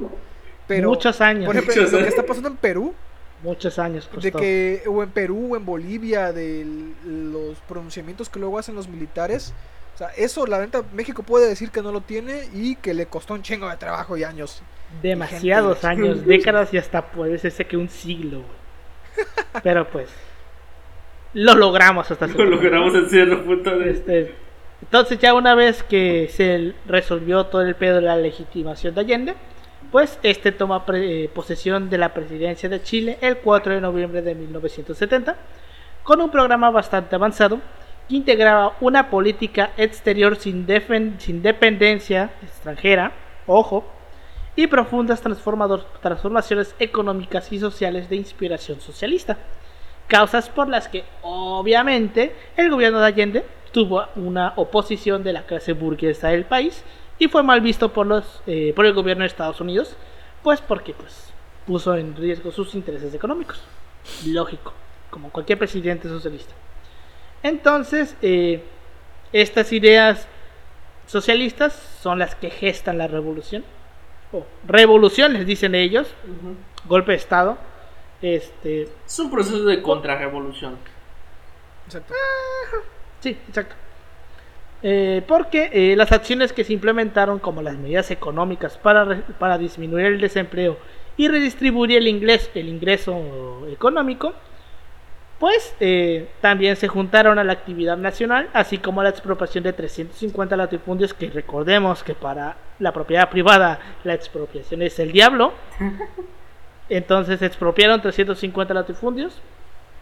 Pero, muchos años. por ejemplo, Muchos lo que está pasando en Perú, muchos años costó. de que o en Perú o en Bolivia de los pronunciamientos que luego hacen los militares o sea eso la neta México puede decir que no lo tiene y que le costó un chingo de trabajo y años demasiados gente. años, décadas y hasta puede ser que un siglo. Pero pues lo logramos hasta Lo logramos en cierto punto de... Este, entonces ya una vez que se resolvió todo el pedo de la legitimación de Allende, pues este toma eh, posesión de la presidencia de Chile el 4 de noviembre de 1970 con un programa bastante avanzado que integraba una política exterior sin, sin dependencia extranjera, ojo, y profundas transformaciones económicas y sociales de inspiración socialista causas por las que obviamente el gobierno de Allende tuvo una oposición de la clase burguesa del país y fue mal visto por los eh, por el gobierno de Estados Unidos pues porque pues puso en riesgo sus intereses económicos lógico como cualquier presidente socialista entonces eh, estas ideas socialistas son las que gestan la revolución o revoluciones dicen ellos golpe de estado este Es un proceso de contrarrevolución. exacto Sí, exacto. Eh, porque eh, las acciones que se implementaron, como las medidas económicas para, para disminuir el desempleo y redistribuir el, ingreso, el ingreso económico, pues eh, también se juntaron a la actividad nacional, así como a la expropiación de 350 latifundios, que recordemos que para la propiedad privada la expropiación es el diablo. Entonces expropiaron 350 latifundios,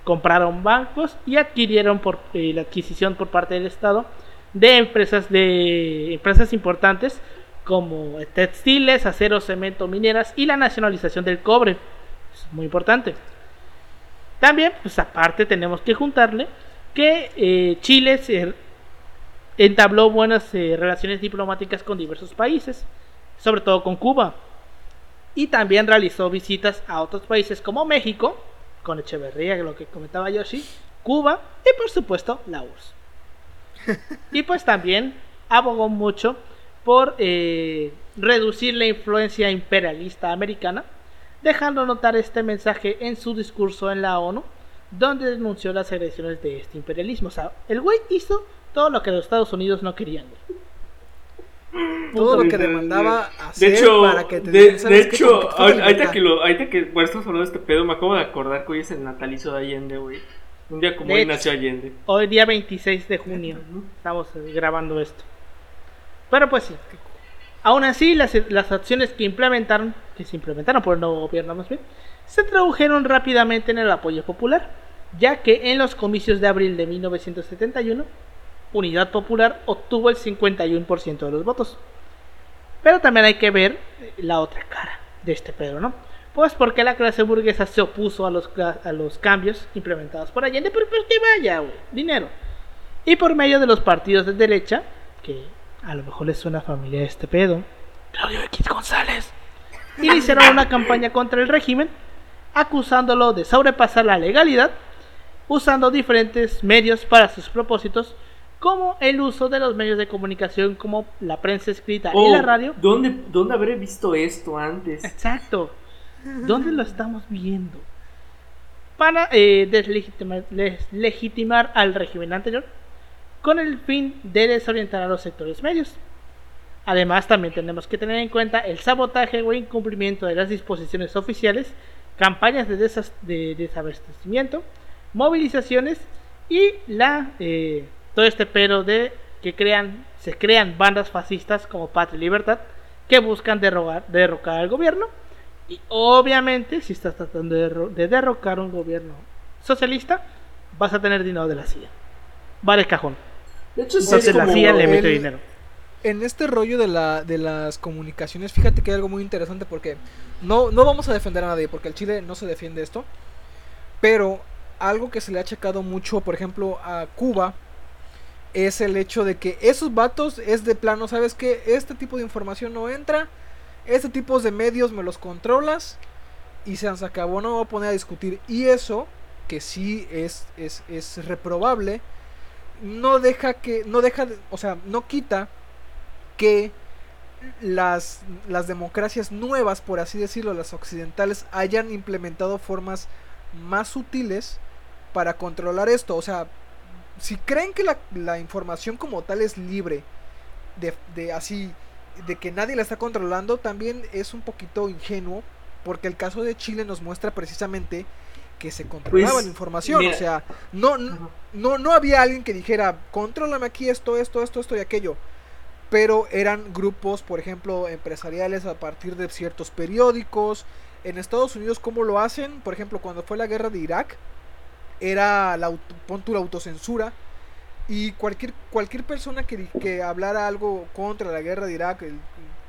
compraron bancos y adquirieron por la adquisición por parte del Estado de empresas de empresas importantes como textiles, acero, cemento, mineras y la nacionalización del cobre. Es muy importante. También, pues aparte tenemos que juntarle que eh, Chile se entabló buenas eh, relaciones diplomáticas con diversos países, sobre todo con Cuba. Y también realizó visitas a otros países como México, con Echeverría, lo que comentaba Yoshi, Cuba y por supuesto la URSS. y pues también abogó mucho por eh, reducir la influencia imperialista americana, dejando notar este mensaje en su discurso en la ONU, donde denunció las agresiones de este imperialismo. O sea, el güey hizo todo lo que los Estados Unidos no querían. Todo lo que de- demandaba de- hacer de hecho, para que te de, de "¿Sabes qué? hecho, ahorita libertad". que lo, ahorita que bueno, estamos hablando de este pedo, me acabo de acordar que hoy es el natalicio de Allende, güey. Un día como De hoy hecho. nació Allende. Hoy día 26 de junio estamos eh, grabando esto. Pero pues sí. Aún así, las, las acciones que implementaron, que se implementaron por el nuevo gobierno más bien, se tradujeron rápidamente en el apoyo popular, ya que en los comicios de abril de 1971, Unidad Popular obtuvo el 51% de los votos. Pero también hay que ver eh, la otra cara de este pedo, ¿no? Pues porque la clase burguesa se opuso a los, a los cambios implementados por Allende, pero pues que vaya, güey, dinero. Y por medio de los partidos de derecha, que a lo mejor les suena familiar este pedo, Claudio X González, iniciaron una campaña contra el régimen, acusándolo de sobrepasar la legalidad, usando diferentes medios para sus propósitos, como el uso de los medios de comunicación como la prensa escrita y Oh, la radio. ¿dónde, ¿Dónde habré visto esto antes? Exacto. ¿Dónde lo estamos viendo? Para eh, deslegitimar, les- legitimar al régimen anterior con el fin de desorientar a los sectores medios. Además, también tenemos que tener en cuenta el sabotaje o incumplimiento de las disposiciones oficiales, campañas de, de desabastecimiento, movilizaciones y la eh, todo este pero de que crean se crean bandas fascistas como Patria y Libertad que buscan derrogar, derrocar al gobierno y obviamente si estás tratando de, derro- de derrocar un gobierno socialista vas a tener dinero de la CIA vale cajón De hecho, entonces es la CIA le mete dinero En este rollo de, la, de las comunicaciones, fíjate que hay algo muy interesante porque no, no vamos a defender a nadie, porque el Chile no se defiende esto. Pero algo que se le ha achacado mucho, por ejemplo, a Cuba, es el hecho de que esos vatos es de plano, ¿sabes qué? Este tipo de información no entra, este tipo de medios me los controlas y se acabó, no me voy a poner a discutir. Y eso, que sí es, es, es reprobable, no deja que, no deja, de- o sea, no quita que las, las democracias nuevas, por así decirlo, las occidentales, hayan implementado formas más sutiles para controlar esto. O sea, si creen que la, la información como tal es libre, de, de así, de que nadie la está controlando, también es un poquito ingenuo, porque el caso de Chile nos muestra precisamente que se controlaba Pues, la información. mira. o sea, no, no, no había alguien que dijera, contrólame aquí esto, esto, esto, esto y aquello. Pero eran grupos, por ejemplo, empresariales a partir de ciertos periódicos. En Estados Unidos, ¿cómo lo hacen? Por ejemplo, cuando fue la guerra de Irak, era la, pon tú la autocensura. Y cualquier, cualquier persona que, que hablara algo contra la guerra de Irak, el-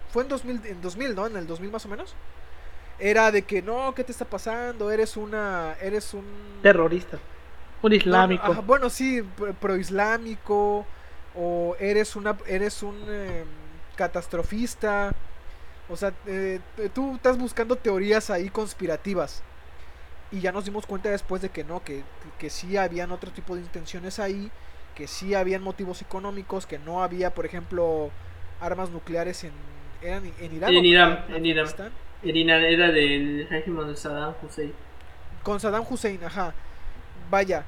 fue en 2000, en 2000, ¿no? En el 2000 más o menos. Era de que, no, ¿qué te está pasando? Eres una, eres un... terrorista un No, islámico ajá, bueno, sí, pro- proislámico o eres una eres un eh, catastrofista. O sea, eh, t- tú estás buscando teorías ahí conspirativas. Y ya nos dimos cuenta después de que no, que, que sí habían otro tipo de intenciones ahí, que sí habían motivos económicos, que no había, por ejemplo, armas nucleares en, eran en Irán. En Irán, en en Irán. Afganistán. Irina era del régimen de Saddam Hussein. con Saddam Hussein, ajá. Vaya.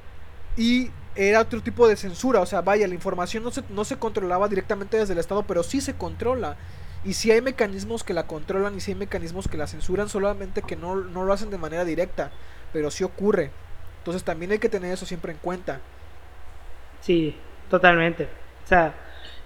Y era otro tipo de censura, o sea, vaya, la información no se, no se controlaba directamente desde el Estado, pero sí se controla. Y si hay mecanismos que la controlan y si hay mecanismos que la censuran, solamente que no, no lo hacen de manera directa, pero sí ocurre. Entonces también hay que tener eso siempre en cuenta. Sí totalmente o sea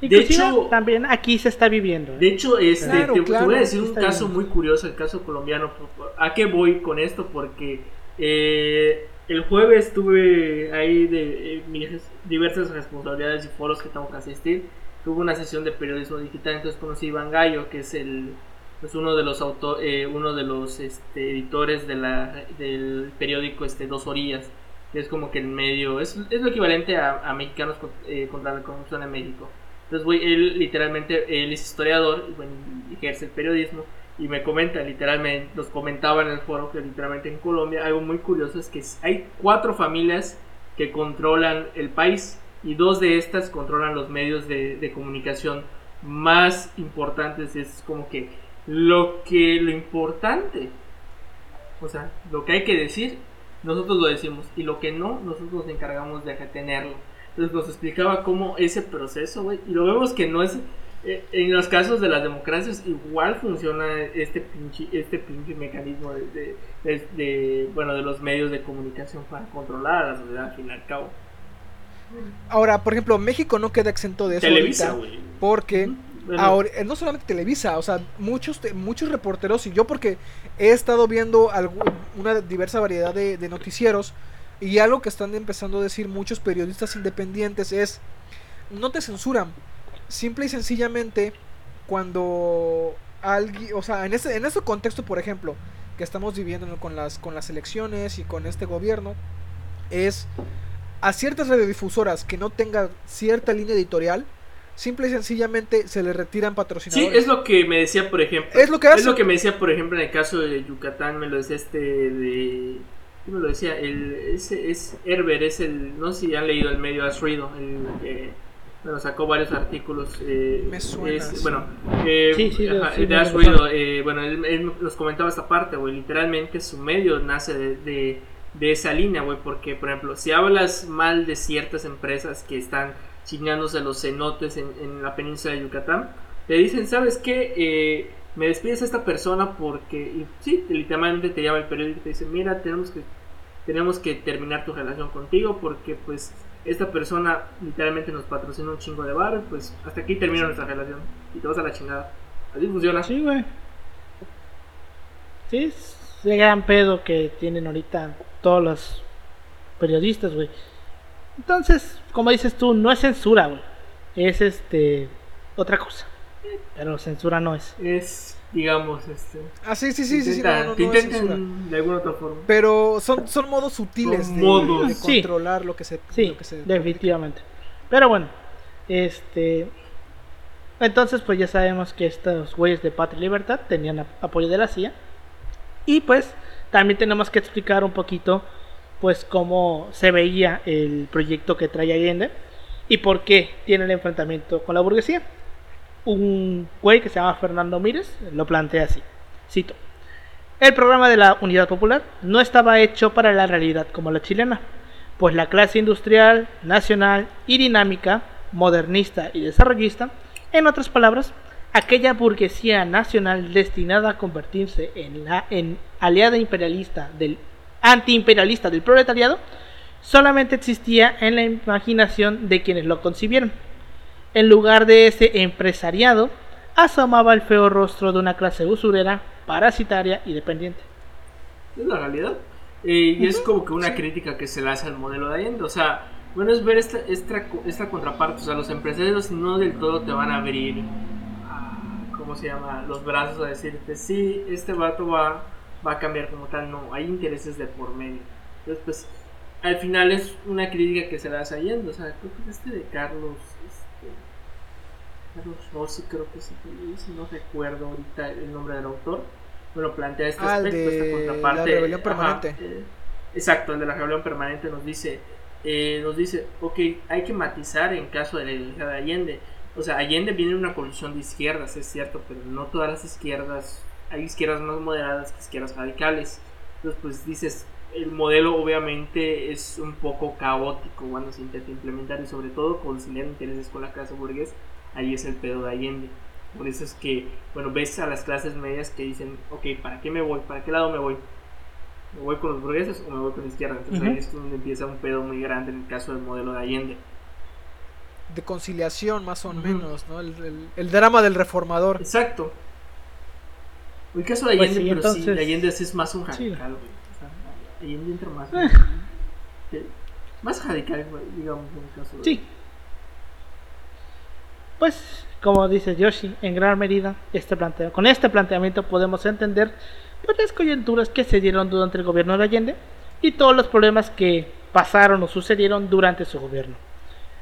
inclusive hecho- también aquí se está viviendo ¿eh? De hecho, este, Claro, te, voy a decir un caso bien. muy curioso, el caso colombiano. ¿A qué voy con esto? Porque eh, el jueves tuve ahí de, eh, mis diversas responsabilidades y foros que tengo que asistir. Tuve una sesión de periodismo digital, entonces conocí a Iván Gallo, que es el es uno de los auto- eh, uno de los este, editores de la, del periódico este Dos Orillas, que es como que el medio, es, es lo equivalente a, a Mexicanos con- eh, contra la corrupción en México. Entonces, güey, él literalmente, él es historiador, y bueno, ejerce el periodismo, y me comenta, literalmente, nos comentaba en el foro que literalmente en Colombia, algo muy curioso es que hay cuatro familias que controlan el país, y dos de estas controlan los medios de, de comunicación más importantes es como que lo que lo importante, o sea, lo que hay que decir, nosotros lo decimos y lo que no, nosotros nos encargamos de tenerlo. Entonces nos explicaba cómo ese proceso, güey, y lo vemos que no es eh, en los casos de las democracias igual funciona este pinche, este pinche mecanismo de, de, bueno de los medios de comunicación para controlar a la sociedad al fin y al cabo. Ahora, por ejemplo, México no queda exento de eso. Televisa, Porque ahora, eh, no solamente Televisa, o sea, muchos, muchos reporteros, y yo porque he estado viendo una diversa variedad de, noticieros, y algo que están empezando a decir muchos periodistas independientes es, no te censuran, simple y sencillamente cuando alguien, o sea, en ese, en ese contexto, por ejemplo, que estamos viviendo con las, con las elecciones y con este gobierno, es a ciertas radiodifusoras que no tengan cierta línea editorial, simple y sencillamente se le retiran patrocinadores. Sí, es lo que me decía, por ejemplo. Es lo que Es lo que me decía, por ejemplo, en el caso de Yucatán, me lo decía este de... ¿Qué me lo decía? El, ese es Herber, es el... No sé si han leído el medio Has Ruido, el... bueno, sacó varios artículos. Eh, me suena. bueno, eh, sí, sí, de Has Ruido, eh, bueno, él, él, nos comentaba esta parte, güey. Literalmente su medio nace de de esa línea, güey, porque por ejemplo, si hablas mal de ciertas empresas que están chingándose los cenotes en, la península de Yucatán, te dicen, ¿sabes qué? Eh, me despides a esta persona porque, y, sí, literalmente te llama el periódico y te dice, mira, tenemos que, tenemos que terminar tu relación contigo porque pues esta persona literalmente nos patrocina un chingo de bar, pues hasta aquí termina nuestra relación y te vas a la chingada. Así funciona. Sí, güey. Sí, es el gran pedo que tienen ahorita todos los periodistas, güey. Entonces, como dices tú, no es censura, güey. Es este otra cosa. Pero censura no es. Es, digamos, este. Ah, sí, sí, sí, sí, no, no, de alguna otra forma. Pero son, son modos sutiles de, de, controlar lo que se. Sí, lo que se definitivamente. Pero bueno, este. Entonces, pues ya sabemos que estos güeyes de Patria y Libertad tenían apoyo de la CIA. Y pues también tenemos que explicar un poquito pues cómo se veía el proyecto que trae Allende y por qué tiene el enfrentamiento con la burguesía. Un güey que se llama Fernando Mírez lo plantea así. Cito. El programa de la Unidad Popular no estaba hecho para la realidad como la chilena, pues la clase industrial, nacional y dinámica, modernista y desarrollista, en otras palabras, aquella burguesía nacional destinada a convertirse en la en aliada imperialista del antiimperialista del proletariado solamente existía en la imaginación de quienes lo concibieron. En lugar de ese empresariado, asomaba el feo rostro de una clase usurera, parasitaria y dependiente. Es la realidad. Eh, y es como que una crítica que se le hace al modelo de Allende. O sea, bueno, es ver esta, esta, esta contraparte. O sea, los empresarios no del todo te van a abrir ¿cómo se llama? Los brazos a decirte, sí, este vato va, va a cambiar como tal. No, hay intereses de por medio. Entonces, pues, al final es una crítica que se va saliendo. O sea, creo que es este de Carlos, este, Carlos Rossi, creo que sí, si no recuerdo ahorita el nombre del autor. Bueno, plantea este ah, aspecto, de esta contraparte. La rebelión permanente. Eh, exacto, el de la rebelión permanente nos dice, eh, nos dice, ok, hay que matizar en caso de la iglesia de Allende o sea, Allende viene de una coalición de izquierdas, es cierto, pero no todas las izquierdas, hay izquierdas más moderadas que izquierdas radicales. Entonces, pues dices, el modelo obviamente es un poco caótico cuando se intenta implementar y sobre todo conciliar intereses con la clase burguesa, ahí es el pedo de Allende. Por eso es que, bueno, ves a las clases medias que dicen, ok, ¿para qué me voy? ¿Para qué lado me voy? ¿Me voy con los burgueses o me voy con la izquierda? Entonces ahí es donde empieza un pedo muy grande en el caso del modelo de Allende de conciliación más o menos, ¿no? El, el, drama del reformador. Exacto. El caso de pues Allende, pero sí, de Allende es más un radical, güey. O sea, Allende entra más. Eh. Más radical, digamos, en el caso de... Sí. Pues, como dice Yoshi, en gran medida, este planteo, con este planteamiento podemos entender pues, las coyunturas que se dieron durante el gobierno de Allende y todos los problemas que pasaron o sucedieron durante su gobierno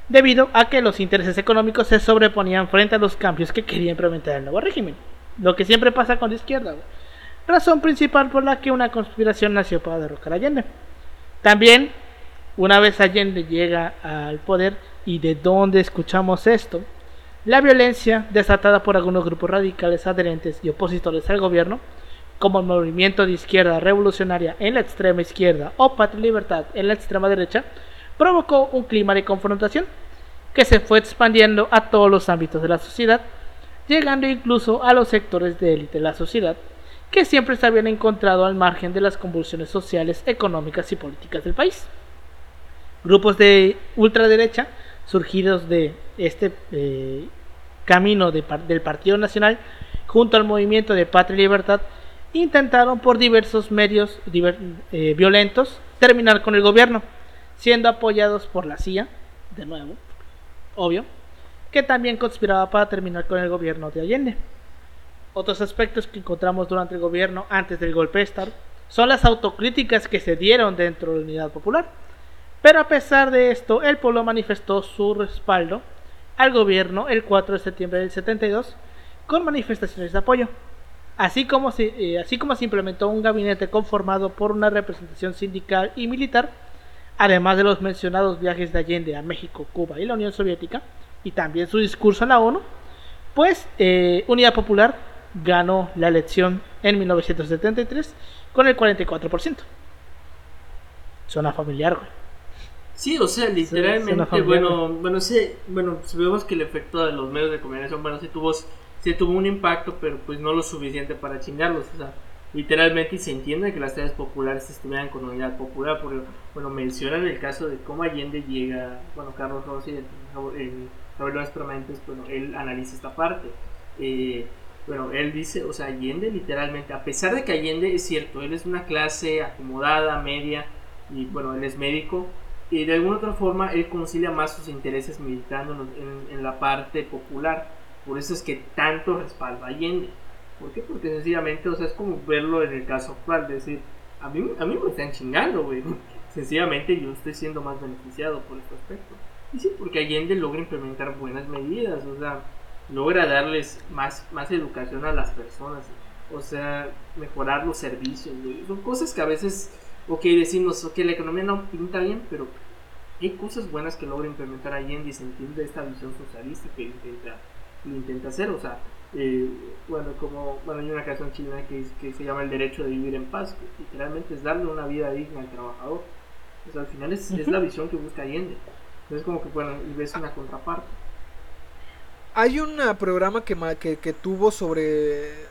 debido a que los intereses económicos se sobreponían frente a los cambios que quería implementar el nuevo régimen. Lo que siempre pasa con la izquierda. Razón principal por la que una conspiración nació para derrocar a Allende. También, una vez Allende llega al poder, y de dónde escuchamos esto, La violencia desatada por algunos grupos radicales adherentes y opositores al gobierno, como el movimiento de izquierda revolucionaria en la extrema izquierda o Patria Libertad en la extrema derecha, provocó un clima de confrontación que se fue expandiendo a todos los ámbitos de la sociedad, llegando incluso a los sectores de élite de la sociedad, que siempre se habían encontrado al margen de las convulsiones sociales, económicas y políticas del país. Grupos de ultraderecha surgidos de este eh, camino de, del Partido Nacional junto al movimiento de Patria y Libertad intentaron por diversos medios eh, violentos terminar con el gobierno, siendo apoyados por la CIA, de nuevo, obvio, que también conspiraba para terminar con el gobierno de Allende. Otros aspectos que encontramos durante el gobierno antes del golpe de Estado son las autocríticas que se dieron dentro de la Unidad Popular. Pero a pesar de esto, el pueblo manifestó su respaldo al gobierno el 4 de septiembre del 72 con manifestaciones de apoyo, así como, se, eh, así como se implementó un gabinete conformado por una representación sindical y militar, además de los mencionados viajes de Allende a México, Cuba y la Unión Soviética, y también su discurso en la ONU, pues eh, Unidad Popular ganó la elección en 1973 con el 44%. Suena familiar, güey. Sí, o sea, literalmente, bueno, bueno, sí, bueno, pues vemos que el efecto de los medios de comunicación, bueno, sí tuvo, sí tuvo un impacto, pero pues no lo suficiente para chingarlos, o sea, literalmente y se entiende que las redes populares estuvieran con unidad popular, porque, bueno, mencionan el caso de cómo Allende llega, bueno, Carlos Rossi, el, Gabriel Permanentes, bueno, él analiza esta parte, eh, bueno, él dice, o sea, Allende literalmente, a pesar de que Allende es cierto, él es una clase acomodada, media, y bueno, él es médico, y de alguna otra forma él concilia más sus intereses militando en, la parte popular. Por eso es que tanto respalda a Allende. ¿Por qué? Porque sencillamente, o sea, es como verlo en el caso actual, decir, a mí, a mí me están chingando, güey. Sencillamente yo estoy siendo más beneficiado por este aspecto. Y sí, porque Allende logra implementar buenas medidas, o sea, logra darles más, más educación a las personas, o sea, mejorar los servicios, güey. Son cosas que a veces ok, decimos, ok, la economía no pinta bien, pero hay cosas buenas que logra implementar Allende y se entiende esta visión socialista que intenta, intenta hacer, o sea, eh, bueno, como, bueno, hay una canción chilena que, que, se llama El derecho de vivir en paz, que literalmente es darle una vida digna al trabajador, o sea, al final es, es la visión que busca Allende, entonces como que, bueno, y ves una contraparte. Hay un programa que, que, que tuvo sobre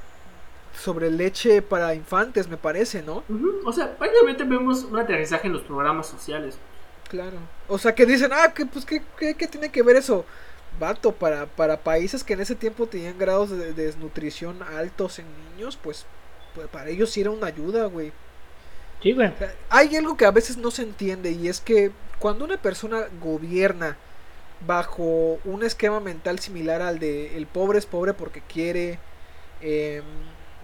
sobre leche para infantes, me parece, ¿no? O sea, prácticamente vemos un aterrizaje en los programas sociales. Claro. O sea, que dicen, ah, que pues, ¿qué, qué, tiene que ver eso? Vato, para, para países que en ese tiempo tenían grados de, desnutrición altos en niños, pues, pues, para ellos sí era una ayuda, güey. Hay algo que a veces no se entiende y es que cuando una persona gobierna bajo un esquema mental similar al de el pobre es pobre porque quiere, eh,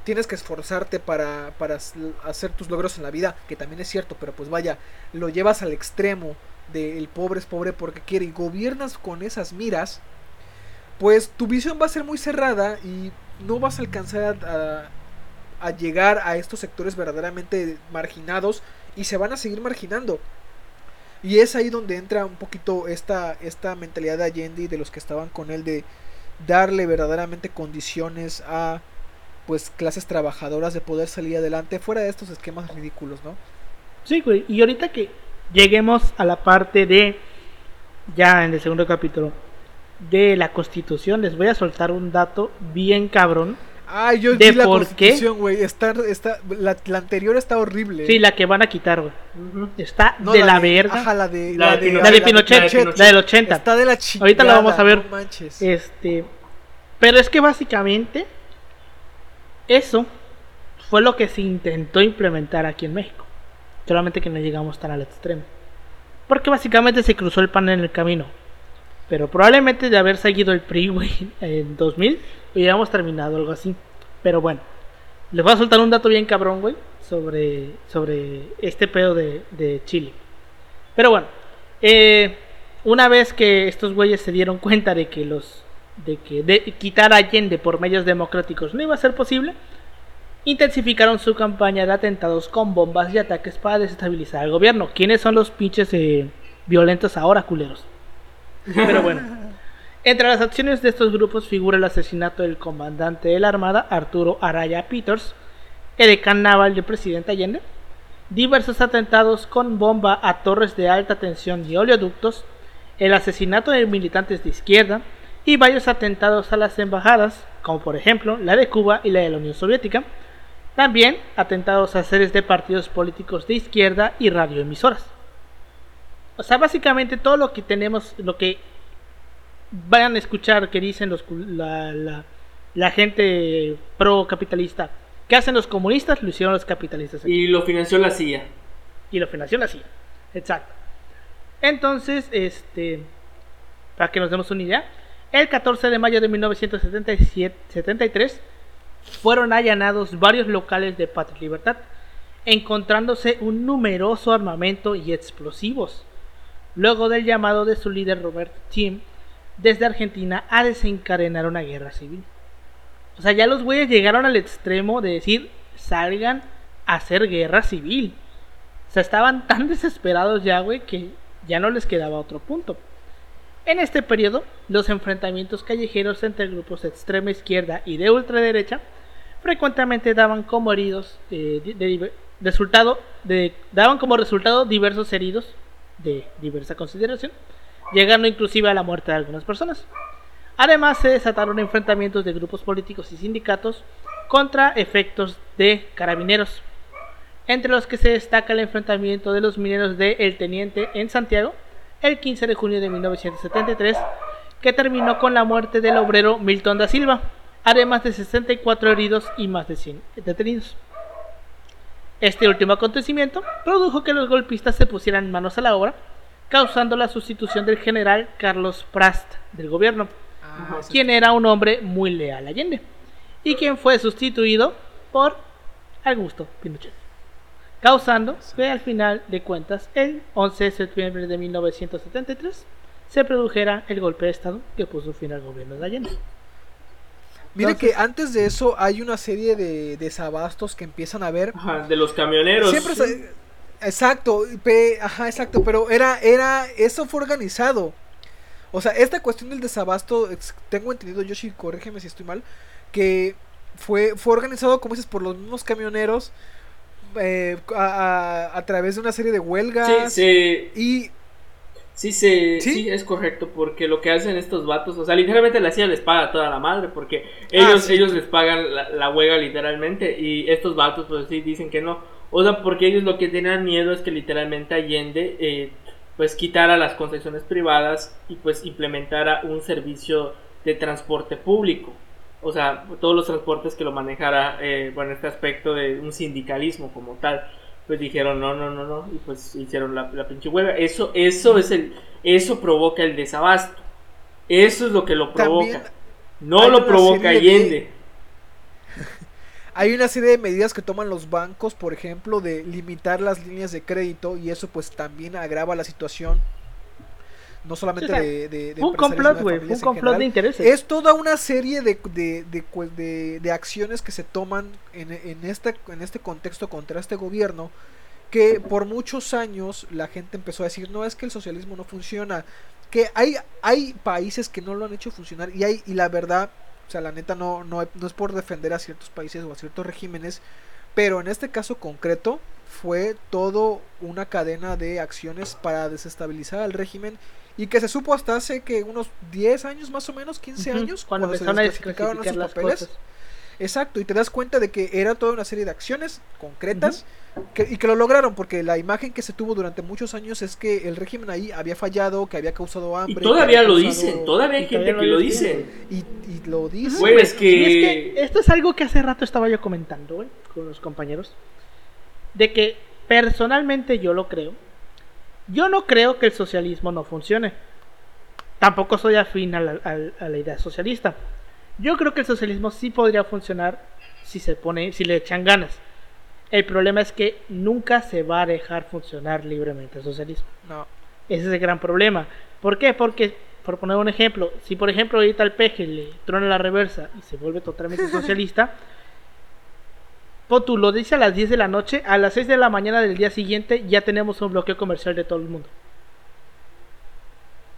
tienes que esforzarte para, para hacer tus logros en la vida, que también es cierto, pero pues vaya, lo llevas al extremo de el pobre es pobre porque quiere y gobiernas con esas miras, pues tu visión va a ser muy cerrada y no vas a alcanzar a, a llegar a estos sectores verdaderamente marginados y se van a seguir marginando. Y es ahí donde entra un poquito esta, esta mentalidad de Allende y de los que estaban con él de darle verdaderamente condiciones a pues clases trabajadoras de poder salir adelante fuera de estos esquemas ridículos, ¿no? Sí, güey, y ahorita que lleguemos a la parte de ya en el segundo capítulo de la Constitución, les voy a soltar un dato bien cabrón. Ay, yo de la por Constitución, güey, está, está la, anterior está horrible. Sí, la que van a quitar, güey. Está de la, verga. Ajá, la de la, de, la de, Pinochet, la, del 80. Está de la chingada. Ahorita la vamos a ver. este, pero es que básicamente eso fue lo que se intentó implementar aquí en México. Solamente que no llegamos tan al extremo. Porque básicamente se cruzó el pan en el camino. Pero probablemente de haber seguido el PRI, en 2000, hubiéramos terminado algo así. Pero bueno, les voy a soltar un dato bien cabrón, güey, sobre, sobre este pedo de, Chile. Pero bueno, eh, una vez que estos güeyes se dieron cuenta de que los de que de quitar a Allende por medios democráticos no iba a ser posible, intensificaron su campaña de atentados con bombas y ataques para desestabilizar al gobierno. ¿Quiénes son los pinches eh, violentos ahora, culeros? Pero bueno. Entre las acciones de estos grupos figura el asesinato del comandante de la Armada, Arturo Araya Peters, el decán naval del presidente Allende, diversos atentados con bomba a torres de alta tensión y oleoductos, el asesinato de militantes de izquierda y varios atentados a las embajadas, como por ejemplo la de Cuba y la de la Unión Soviética, también atentados a sedes de partidos políticos de izquierda y radioemisoras. O sea, básicamente todo lo que tenemos, lo que vayan a escuchar que dicen los, la, la, la gente pro capitalista, que hacen los comunistas, lo hicieron los capitalistas. Y lo financió la CIA. Y lo financió la CIA, exacto. Entonces, este, para que nos demos una idea, el 14 de mayo de 1973 fueron allanados varios locales de Patria y Libertad, encontrándose un numeroso armamento y explosivos. Luego del llamado de su líder Robert Tim desde Argentina a desencadenar una guerra civil. O sea, ya los güeyes llegaron al extremo de decir, salgan a hacer guerra civil. O sea, estaban tan desesperados ya, güey, que ya no les quedaba otro punto. En este periodo, los enfrentamientos callejeros entre grupos de extrema izquierda y de ultraderecha frecuentemente daban como heridos eh, de, resultado daban como resultado diversos heridos de diversa consideración, llegando inclusive a la muerte de algunas personas. Además, se desataron enfrentamientos de grupos políticos y sindicatos contra efectos de carabineros, entre los que se destaca el enfrentamiento de los mineros de El Teniente en Santiago el 15 de junio de 1973, que terminó con la muerte del obrero Milton da Silva, además de 64 heridos y más de 100 detenidos. Este último acontecimiento produjo que los golpistas se pusieran manos a la obra, causando la sustitución del general Carlos Prast del gobierno, ah, quien era un hombre muy leal a Allende, y quien fue sustituido por Augusto Pinochet, causando que al final de cuentas, el 11 de septiembre de 1973, se produjera el golpe de Estado que puso fin al gobierno de Allende. Mire que antes de eso hay una serie de desabastos que empiezan a ver. Ajá, de los camioneros. Siempre se, exacto, pe, ajá, exacto, pero era, era, eso fue organizado. O sea, esta cuestión del desabasto, tengo entendido, Yoshi, corrígeme si estoy mal, que fue, fue organizado, como dices, por los mismos camioneros eh, a, a, a, través de una serie de huelgas. Sí, sí. Y Sí, se, ¿Sí? ¿Sí? es correcto, porque lo que hacen estos vatos, o sea, literalmente la CIA les paga toda la madre, porque ellos, ah, sí. ellos les pagan la, la, huelga literalmente, y estos vatos pues sí dicen que no, o sea, porque ellos lo que tenían miedo es que literalmente Allende eh, pues quitara las concesiones privadas y pues implementara un servicio de transporte público, o sea, todos los transportes que lo manejara, eh, bueno, este aspecto de un sindicalismo como tal pues dijeron no, no, no, no, y pues hicieron la, la pinche huelga. Eso, eso es el, eso provoca el desabasto. Eso es lo que lo provoca. no lo provoca Allende. De... Hay una serie de medidas que toman los bancos, por ejemplo, de limitar las líneas de crédito y eso pues también agrava la situación. No solamente o sea, de, de, de un complot, güey, un complot de intereses. Es toda una serie de, de, de acciones que se toman en, en, este, en este contexto contra este gobierno que por muchos años la gente empezó a decir, no, es que el socialismo no funciona, que hay, hay países que no lo han hecho funcionar y, hay, y la verdad, o sea, la neta no, no, no es por defender a ciertos países o a ciertos regímenes, pero en este caso concreto fue todo una cadena de acciones para desestabilizar al régimen y que se supo hasta hace que unos 10 años más o menos, 15 uh -huh. años, cuando, cuando se desclasificaron nuestros las papeles. Cosas. Exacto, y te das cuenta de que era toda una serie de acciones concretas uh -huh. que, y que lo lograron, porque la imagen que se tuvo durante muchos años es que el régimen ahí había fallado, que había causado hambre. Y todavía lo causado... dicen, todavía hay gente que lo dice. Y, y lo dice. Pues que... Y es que esto es algo que hace rato estaba yo comentando, con los compañeros, de que personalmente yo lo creo, yo no creo que el socialismo no funcione. Tampoco soy afín a la, a, a la, idea socialista. Yo creo que el socialismo sí podría funcionar si se pone, si le echan ganas. El problema es que nunca se va a dejar funcionar libremente el socialismo. No. Ese es el gran problema. ¿Por qué? Porque, por poner un ejemplo, si por ejemplo ahorita el peje le trona la reversa y se vuelve totalmente socialista, lo dice a las 10 de la noche, a las 6 de la mañana del día siguiente ya tenemos un bloqueo comercial de todo el mundo.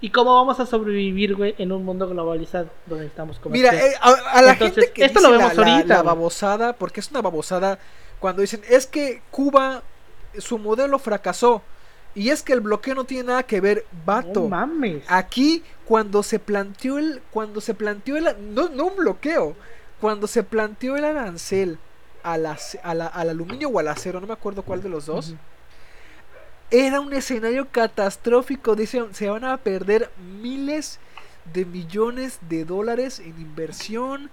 ¿Y cómo vamos a sobrevivir, güey, en un mundo globalizado donde estamos Mira, eh, a, a, la Entonces, gente que esto dice lo vemos la, ahorita, la babosada, porque es una babosada, cuando dicen, es que Cuba, su modelo fracasó, y es que el bloqueo no tiene nada que ver, vato. No mames. Aquí, cuando se planteó el, cuando se planteó el, no, no un bloqueo, cuando se planteó el arancel al, ace- a la- al aluminio o al acero, no me acuerdo cuál de los dos, era un escenario catastrófico. Dicen, se van a perder miles de millones de dólares en inversión,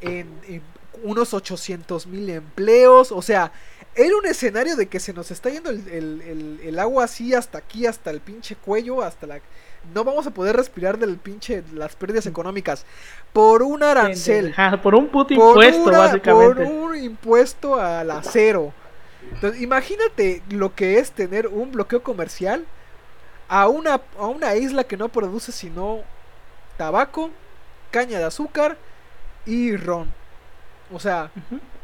en, en unos 800 mil empleos. O sea, era un escenario de que se nos está yendo el, el- el- el agua así hasta aquí, hasta el pinche cuello, hasta la... No vamos a poder respirar del pinche las pérdidas económicas por un arancel. Ajá, por un puto Por, impuesto, una- básicamente. por un impuesto al acero. Entonces, imagínate lo que es tener un bloqueo comercial a una, a una isla que no produce sino tabaco, caña de azúcar y ron. O sea,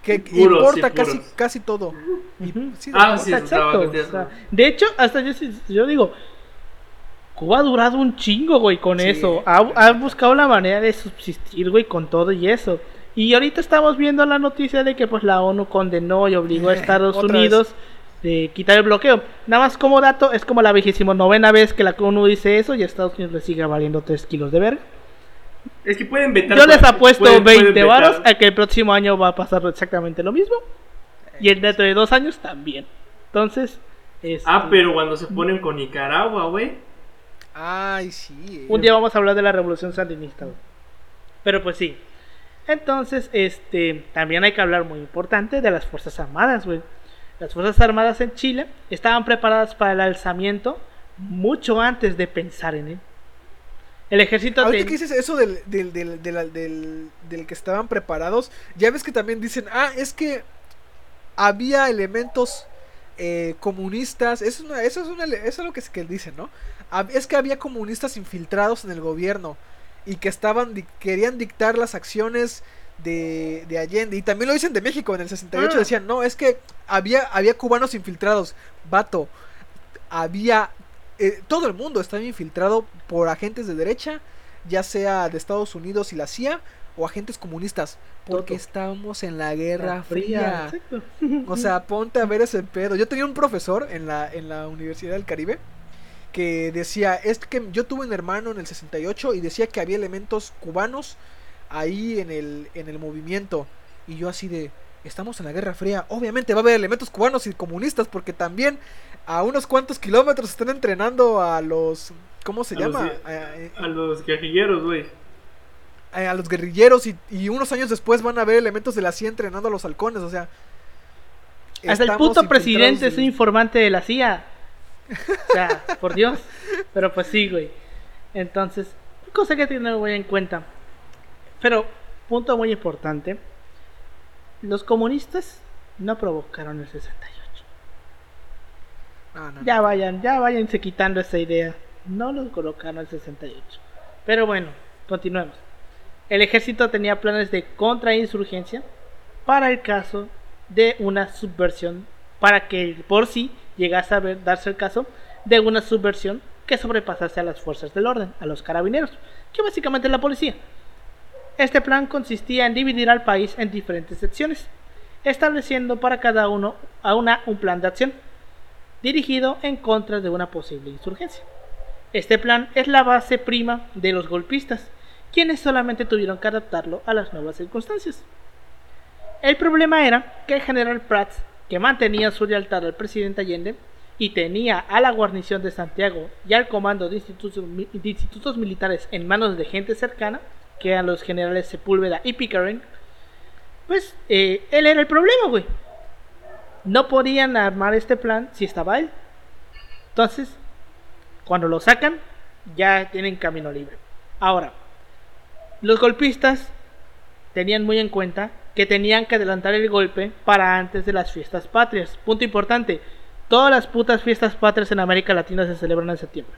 que Puros, importa sí, casi, casi todo. Y- Ujú. sí, Ah, de- sí, exacto, o sea, de hecho, hasta yo, sí- yo digo, Cuba ha durado un chingo, güey, con Sí. eso. Ha, ha buscado la manera de subsistir, güey, con todo y eso. Y ahorita estamos viendo la noticia de que pues la ONU condenó y obligó a Estados Unidos de quitar el bloqueo. Nada más como dato, es como la vigésimo novena vez que la ONU dice eso y a Estados Unidos le sigue valiendo 3 kilos de verga. Es que pueden vetar. Yo les apuesto pueden- pueden 20 vetar- varos a que el próximo año va a pasar exactamente lo mismo. Y el dentro de dos años también. Entonces, este, Ah, pero cuando se ponen con Nicaragua, güey. Ay, sí. eh. un día vamos a hablar de la revolución sandinista. güey. Pero pues sí. Entonces, este, también hay que hablar muy importante de las Fuerzas Armadas, güey. Las Fuerzas Armadas en Chile estaban preparadas para el alzamiento mucho antes de pensar en él. El ejército Ahorita ten- que dices eso del, del, del, del, del- del que estaban preparados, ya ves que también dicen, ah, es que había elementos eh, comunistas, eso es, una, eso, es una- eso es lo que, es que dicen, ¿no? Es que había comunistas infiltrados en el gobierno y que estaban querían dictar las acciones de, de Allende. Y también lo dicen de México, en el 68 Ah. decían, no, es que había, había cubanos infiltrados, vato, había eh, todo el mundo estaba infiltrado por agentes de derecha, ya sea de Estados Unidos y la CIA o agentes comunistas, porque Todo. estábamos en la Guerra Fría. exacto. O sea, ponte a ver ese pedo. Yo tenía un profesor en la, en la Universidad del Caribe que decía, es que yo tuve un hermano en el 68 y decía que había elementos cubanos ahí en el, en el movimiento. Y yo así de, estamos en la Guerra Fría, obviamente va a haber elementos cubanos y comunistas porque también a unos cuantos kilómetros están entrenando a los, ¿cómo se A llama? de- A, A los guerrilleros, güey. a- a los guerrilleros y, y unos años después van a ver elementos de la CIA entrenando a los halcones, o sea... Hasta el puto presidente es un informante de la CIA. O sea, por Dios. Pero pues sí, güey. Entonces, cosa que tener en cuenta. Pero, punto muy importante. Los comunistas no provocaron el 68. Ah, no, no. Ya vayan, ya váyanse quitando esa idea. No los colocaron el 68. Pero bueno, continuemos. El ejército tenía planes de contrainsurgencia para el caso de una subversión, para que por sí llegase a ver, darse el caso de una subversión que sobrepasase a las fuerzas del orden, a los carabineros, que básicamente es la policía. Este plan consistía en dividir al país en diferentes secciones, estableciendo para cada uno a una un plan de acción dirigido en contra de una posible insurgencia. Este plan es la base prima de los golpistas, quienes solamente tuvieron que adaptarlo a las nuevas circunstancias. El problema era que el general Prats, que mantenía su lealtad al presidente Allende y tenía a la guarnición de Santiago y al comando de institutos, militares en manos de gente cercana, que eran los generales Sepúlveda y Pickering, pues eh, él era el problema, güey. No podían armar este plan si estaba él. Entonces, cuando lo sacan, ya tienen camino libre. Ahora, los golpistas tenían muy en cuenta que tenían que adelantar el golpe para antes de las fiestas patrias. Punto importante, todas las putas fiestas patrias en América Latina se celebran en septiembre.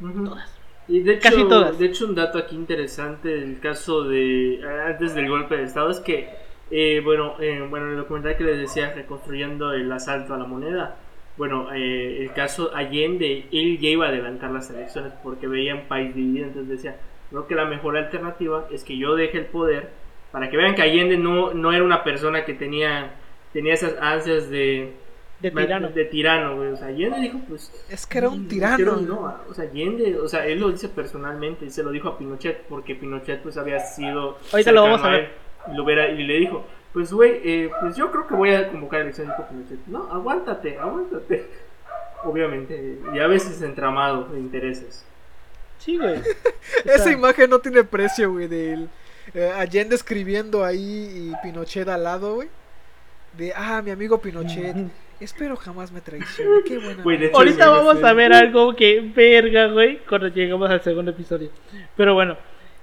Todas. Y de hecho, Casi todas. de hecho, un dato aquí interesante del caso de antes del golpe de Estado es que, eh, bueno, eh, bueno, el documental que les decía, reconstruyendo el asalto a la moneda, bueno, eh, el caso Allende, él ya iba a adelantar las elecciones porque veía un país dividido, entonces decía, creo que la mejor alternativa es que yo deje el poder para que vean que Allende no, no era una persona que tenía, tenía esas ansias de... De tirano. De, tirano, güey. O sea, Allende dijo, pues... Es que era un tirano. no, o sea, Allende, o sea, él lo dice personalmente, se lo dijo a Pinochet, porque Pinochet pues había sido... Ahorita lo vamos a ver. él, lo hubiera- y le dijo, pues güey, eh, pues yo creo que voy a convocar elecciones dijo Pinochet. No, aguántate, aguántate. Obviamente, y a veces entramado de intereses. Sí, güey. Esa imagen no tiene precio, güey, del eh, Allende escribiendo ahí y Pinochet al lado, güey. De, ah, mi amigo Pinochet, espero jamás me traicione. Qué buena. Ahorita vamos a ver algo que verga, güey, cuando lleguemos al segundo episodio. Pero bueno,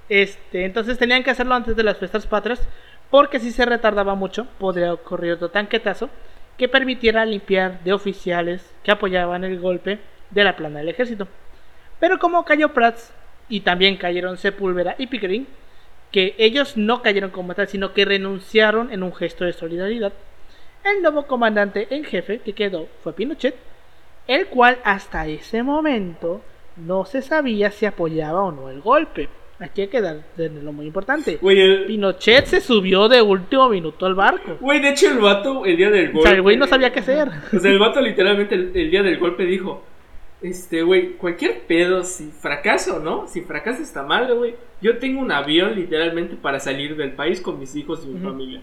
este, entonces tenían que hacerlo antes de las fiestas patrias, porque si se retardaba mucho, podría ocurrir otro tanquetazo que permitiera limpiar de oficiales que apoyaban el golpe de la plana del ejército. Pero como cayó Prats y también cayeron Sepúlveda y Pickering, que ellos no cayeron como tal, sino que renunciaron en un gesto de solidaridad, el nuevo comandante en jefe que quedó fue Pinochet, el cual hasta ese momento no se sabía si apoyaba o no el golpe. Aquí hay que dar tenerlo muy importante. El- Pinochet se subió de último minuto al barco. güey, de hecho el vato el día del O golpe... sea, el güey no sabía qué hacer. O sea, el vato literalmente el, el día del golpe dijo, este, güey, cualquier pedo, si fracaso, ¿no? Si fracasa esta madre, güey, yo tengo un avión literalmente para salir del país con mis hijos y mi Ujú. familia.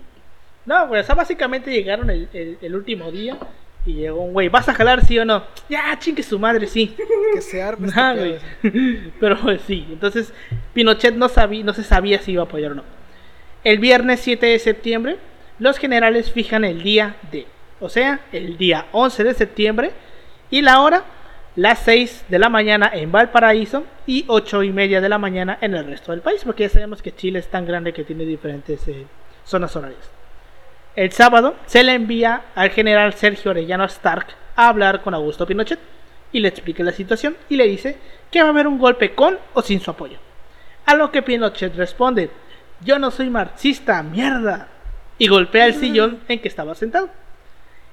No, güey, o sea, básicamente llegaron el, el- el último día y llegó un güey, ¿vas a jalar sí o no? Ya, chingue su madre, sí. Que se arme este Ah, pedo. güey. Pero pues, sí, entonces Pinochet no, sabía, no se sabía si iba a apoyar o no. El viernes 7 de septiembre, los generales fijan el día de, o sea, el día 11 de septiembre y la hora, las 6 de la mañana en Valparaíso y 8 y media de la mañana en el resto del país, porque ya sabemos que Chile es tan grande que tiene diferentes eh, zonas horarias. El sábado se le envía al general Sergio Orellano Stark a hablar con Augusto Pinochet y le explica la situación y le dice que va a haber un golpe con o sin su apoyo. A lo que Pinochet responde, yo no soy marxista, mierda, y golpea el sillón en que estaba sentado.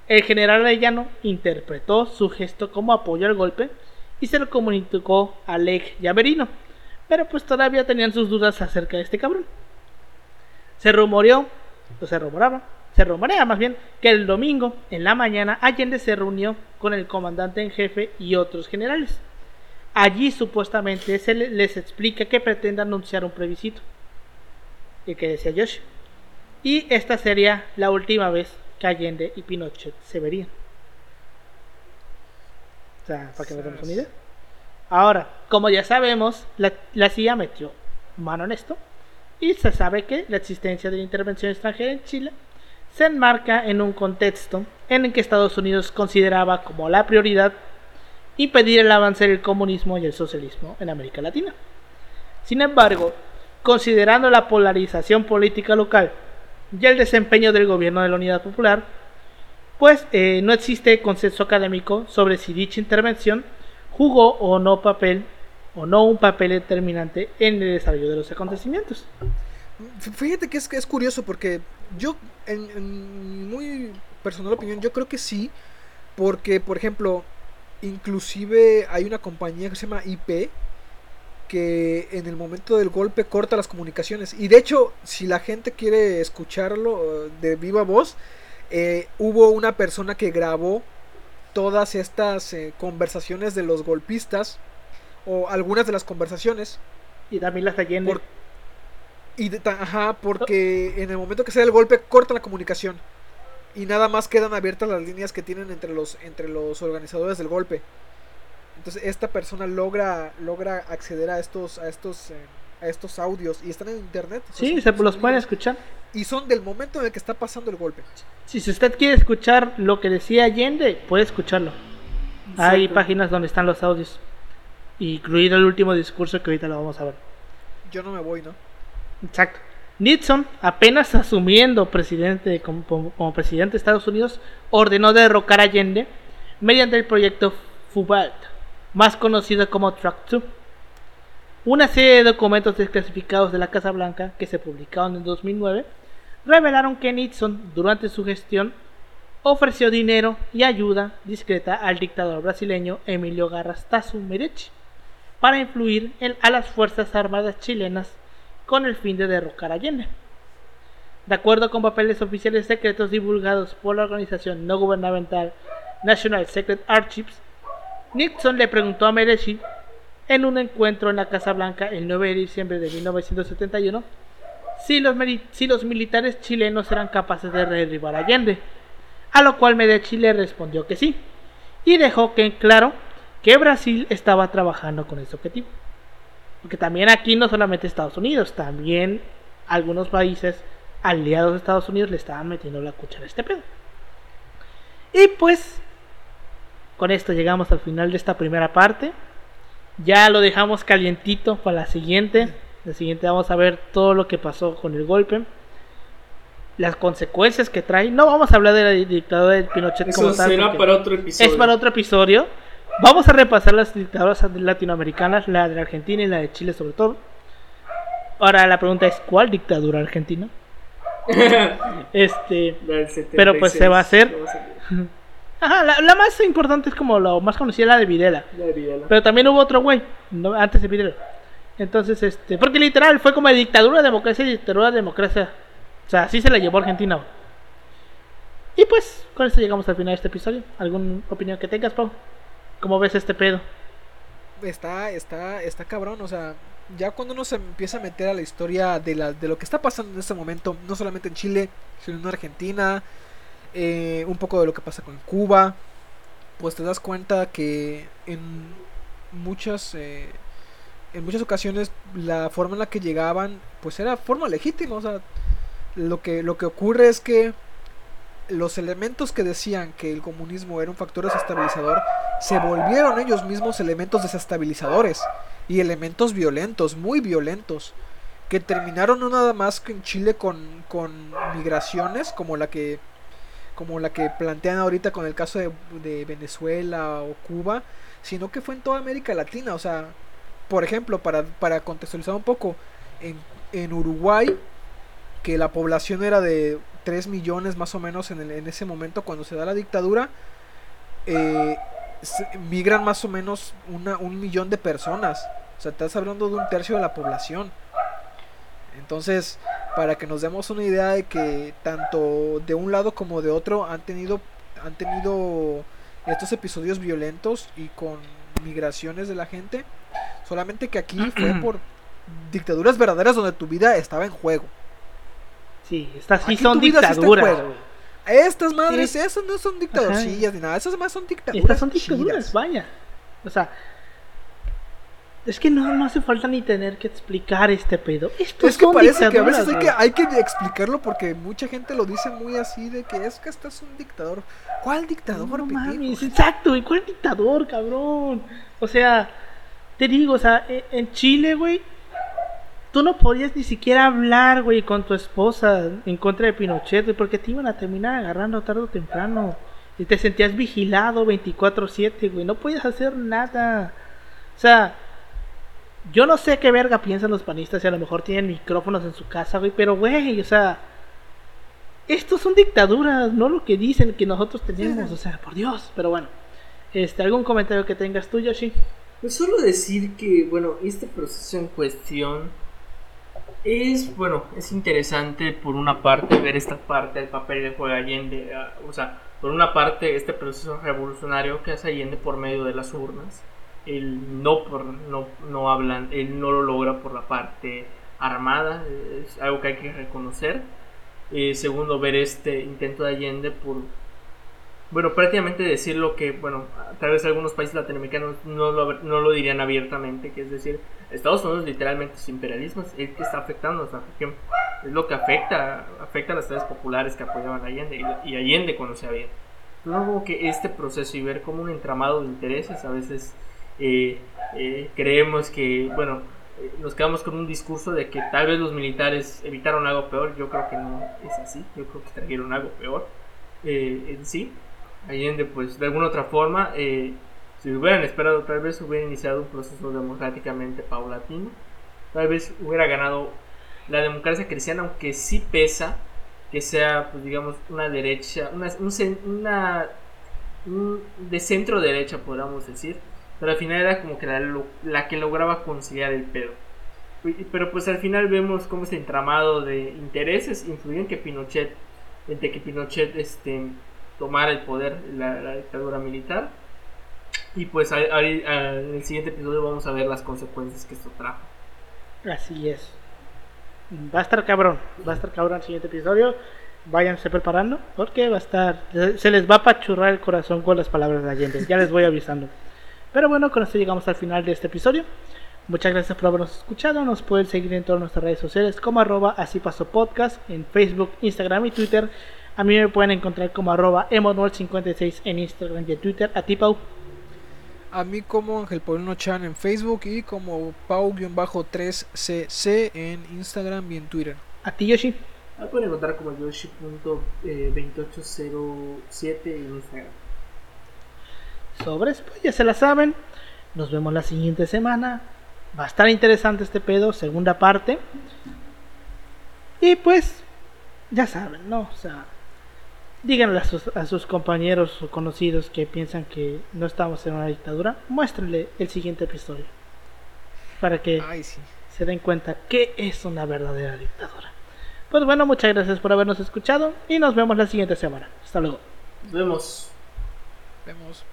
El general Arellano interpretó su gesto como apoyo al golpe y se lo comunicó a Lech Yaverino, pero pues todavía tenían sus dudas acerca de este cabrón. Se rumoreó, o se rumoraba, se rumorea más bien, que el domingo en la mañana Allende se reunió con el comandante en jefe y otros generales. Allí supuestamente se le- les explica que pretende anunciar un plebiscito. Y que decía Yoshi. Y esta sería la última vez que Allende y Pinochet se verían. O sea, para que nos demos una idea. Ahora, como ya sabemos, la, la CIA metió mano en esto y se sabe que la existencia de la intervención extranjera en Chile se enmarca en un contexto en el que Estados Unidos consideraba como la prioridad impedir el avance del comunismo y el socialismo en América Latina. Sin embargo, considerando la polarización política local y el desempeño del gobierno de la Unidad Popular, pues eh, no existe consenso académico sobre si dicha intervención jugó o no papel o no un papel determinante en el desarrollo de los acontecimientos. Fíjate que es, que es curioso porque yo, en, en muy personal opinión, yo creo que sí. Porque, por ejemplo, inclusive hay una compañía que se llama IP que en el momento del golpe corta las comunicaciones. Y de hecho, si la gente quiere escucharlo eh, de viva voz, eh, hubo una persona que grabó todas estas eh, conversaciones de los golpistas o algunas de las conversaciones Y también las Allende. Por- y de ta- ajá, porque en el momento que se da el golpe cortan la comunicación y nada más quedan abiertas las líneas que tienen entre los entre los organizadores del golpe. Entonces esta persona logra logra acceder a estos a estos eh, a estos audios y están en internet. Sí, se son los pueden escuchar. y son del momento en el que está pasando el golpe. Si usted quiere escuchar lo que decía Allende, puede escucharlo. Hay páginas donde están los audios, incluido el último discurso que ahorita lo vamos a ver. Yo no me voy, ¿no? Exacto. Nixon, apenas asumiendo presidente como presidente de Estados Unidos, ordenó derrocar a Allende mediante el proyecto Fubalt, más conocido como Track 2. Una serie de documentos desclasificados de la Casa Blanca que se publicaron en 2009 revelaron que Nixon, durante su gestión, ofreció dinero y ayuda discreta al dictador brasileño Emilio Garrastazu Merechi para influir en- a las Fuerzas Armadas chilenas con el fin de derrocar a Allende. De acuerdo con papeles oficiales secretos divulgados por la organización no gubernamental National Secret Archives, Nixon le preguntó a Merechi en un encuentro en la Casa Blanca el 9 de diciembre de 1971 si los, militares chilenos eran capaces de derribar a Allende, a lo cual Medici le respondió que sí, y dejó que en claro que Brasil estaba trabajando con ese objetivo. Porque también aquí no solamente Estados Unidos, también algunos países aliados de Estados Unidos le estaban metiendo la cuchara a este pedo. Y pues, con esto llegamos al final de esta primera parte. Ya lo dejamos calientito para la siguiente. La siguiente vamos a ver todo lo que pasó con el golpe. Las consecuencias que trae. No vamos a hablar de la dictadura de Pinochet como tal. será para otro episodio. Es para otro episodio. Vamos a repasar las dictaduras latinoamericanas, la de Argentina y la de Chile sobre todo. Ahora la pregunta es ¿cuál dictadura argentina? Este, Pero, pues, se va a hacer. 76, vamos a ver. ajá, la, la más importante es como la más conocida la de Videla. La de Videla. Pero también hubo otro güey, no, antes de Videla. Entonces, este, porque literal fue como de dictadura, democracia y dictadura, democracia. O sea, así se la llevó Argentina. güey. Y pues, con esto llegamos al final de este episodio. ¿Alguna opinión que tengas, Pau? ¿Cómo ves este pedo? está, está, está cabrón, o sea, ya cuando uno se empieza a meter a la historia de, la, de lo que está pasando en este momento, no solamente en Chile, sino en Argentina, eh, un poco de lo que pasa con Cuba, pues te das cuenta que en muchas, eh, en muchas ocasiones la forma en la que llegaban, pues era forma legítima, o sea, lo que, lo que ocurre es que los elementos que decían que el comunismo era un factor desestabilizador se volvieron ellos mismos elementos desestabilizadores y elementos violentos, muy violentos, que terminaron no nada más que en Chile con, con migraciones como la que como la que plantean ahorita con el caso de, Venezuela o Cuba, sino que fue en toda América Latina, o sea, por ejemplo, para, para contextualizar un poco, en, en Uruguay, que la población era de 3 millones más o menos en, el- en ese momento cuando se da la dictadura, eh, migran más o menos una, un millón de personas. O sea, estás hablando de un tercio de la población. Entonces, para que nos demos una idea de que tanto de un lado como de otro han tenido, han tenido estos episodios violentos y con migraciones de la gente. Solamente que aquí fue por dictaduras verdaderas donde tu vida estaba en juego. Sí, estas sí Aquí son dictaduras. Estas madres, Sí. esas no son dictadorcillas ni nada, esas más son dictaduras. Estas son dictaduras, chidas. vaya. O sea, es que no, no hace falta ni tener que explicar este pedo. Esto Es que parece que a veces hay que, güey. hay que explicarlo porque mucha gente lo dice muy así de que es que este es un dictador. ¿Cuál dictador, No mames, exacto, ¿y cuál dictador, cabrón? O sea, te digo, o sea, e- en Chile, güey, tú no podías ni siquiera hablar, güey, con tu esposa en contra de Pinochet, güey, porque te iban a terminar agarrando tarde o temprano. Y te sentías vigilado 24/7, güey, no podías hacer nada. O sea, yo no sé qué verga piensan los panistas y a lo mejor tienen micrófonos en su casa, güey, pero, güey, o sea... Estos son dictaduras, no lo que dicen que nosotros tenemos, o sea, por Dios. Pero bueno, este, ¿algún comentario que tengas tú, Yoshi? Pues solo decir que, bueno, este proceso en cuestión es, bueno, es interesante por una parte ver esta parte del papel de juega Allende, ah, o sea, por una parte este proceso revolucionario que hace Allende por medio de las urnas, él no por, no, no hablan, él no lo logra por la parte armada, es algo que hay que reconocer. Eh, segundo, ver este intento de Allende por bueno, prácticamente decir lo que, bueno, tal vez algunos países latinoamericanos no lo, no lo dirían abiertamente, que es decir, Estados Unidos literalmente su imperialismo es el que está afectando, es lo que afecta, afecta a las clases populares que apoyaban a Allende y, y Allende se había. Luego que este proceso y ver como un entramado de intereses, a veces eh, eh, creemos que, bueno, eh, nos quedamos con un discurso de que tal vez los militares evitaron algo peor, yo creo que no es así, yo creo que trajeron algo peor eh, en sí. Allende, pues de alguna otra forma, eh, si hubieran esperado, tal vez hubiera iniciado un proceso democráticamente paulatino, tal vez hubiera ganado la democracia cristiana, aunque sí pesa que sea, pues digamos, una derecha, una, un, una de centro derecha, podríamos decir. Pero al final era como que la, la que lograba conciliar el pedo. Pero pues al final vemos cómo ese entramado de intereses influyó en que Pinochet, en que Pinochet este, tomara el poder, la, dictadura militar. Y pues en el siguiente episodio vamos a ver las consecuencias que esto trajo. Así es. Va a estar cabrón, va a estar cabrón el siguiente episodio. Váyanse preparando porque va a estar, se les va a pachurrar el corazón con las palabras de Allende. Ya les voy avisando. Pero bueno, con esto llegamos al final de este episodio. Muchas gracias por habernos escuchado. Nos pueden seguir en todas nuestras redes sociales como arroba así paso podcast en Facebook, Instagram y Twitter. A mí me pueden encontrar como arroba 56 en Instagram y en Twitter. A ti, Pau. A mí como Ángel Paulino Chan en Facebook y como Pau-3cc en Instagram y en Twitter. A ti, Yoshi. Me pueden encontrar como Yoshi.2807 en Instagram. Sobres, pues ya se la saben. Nos vemos la siguiente semana. Va a estar interesante este pedo, segunda parte. Y pues, ya saben, ¿no? O sea, díganle a sus, a sus compañeros o conocidos que piensan que no estamos en una dictadura, muéstrenle el siguiente episodio. Para que se den cuenta que es una verdadera dictadura. Pues bueno, muchas gracias por habernos escuchado y nos vemos la siguiente semana. Hasta luego. Nos vemos. Vemos.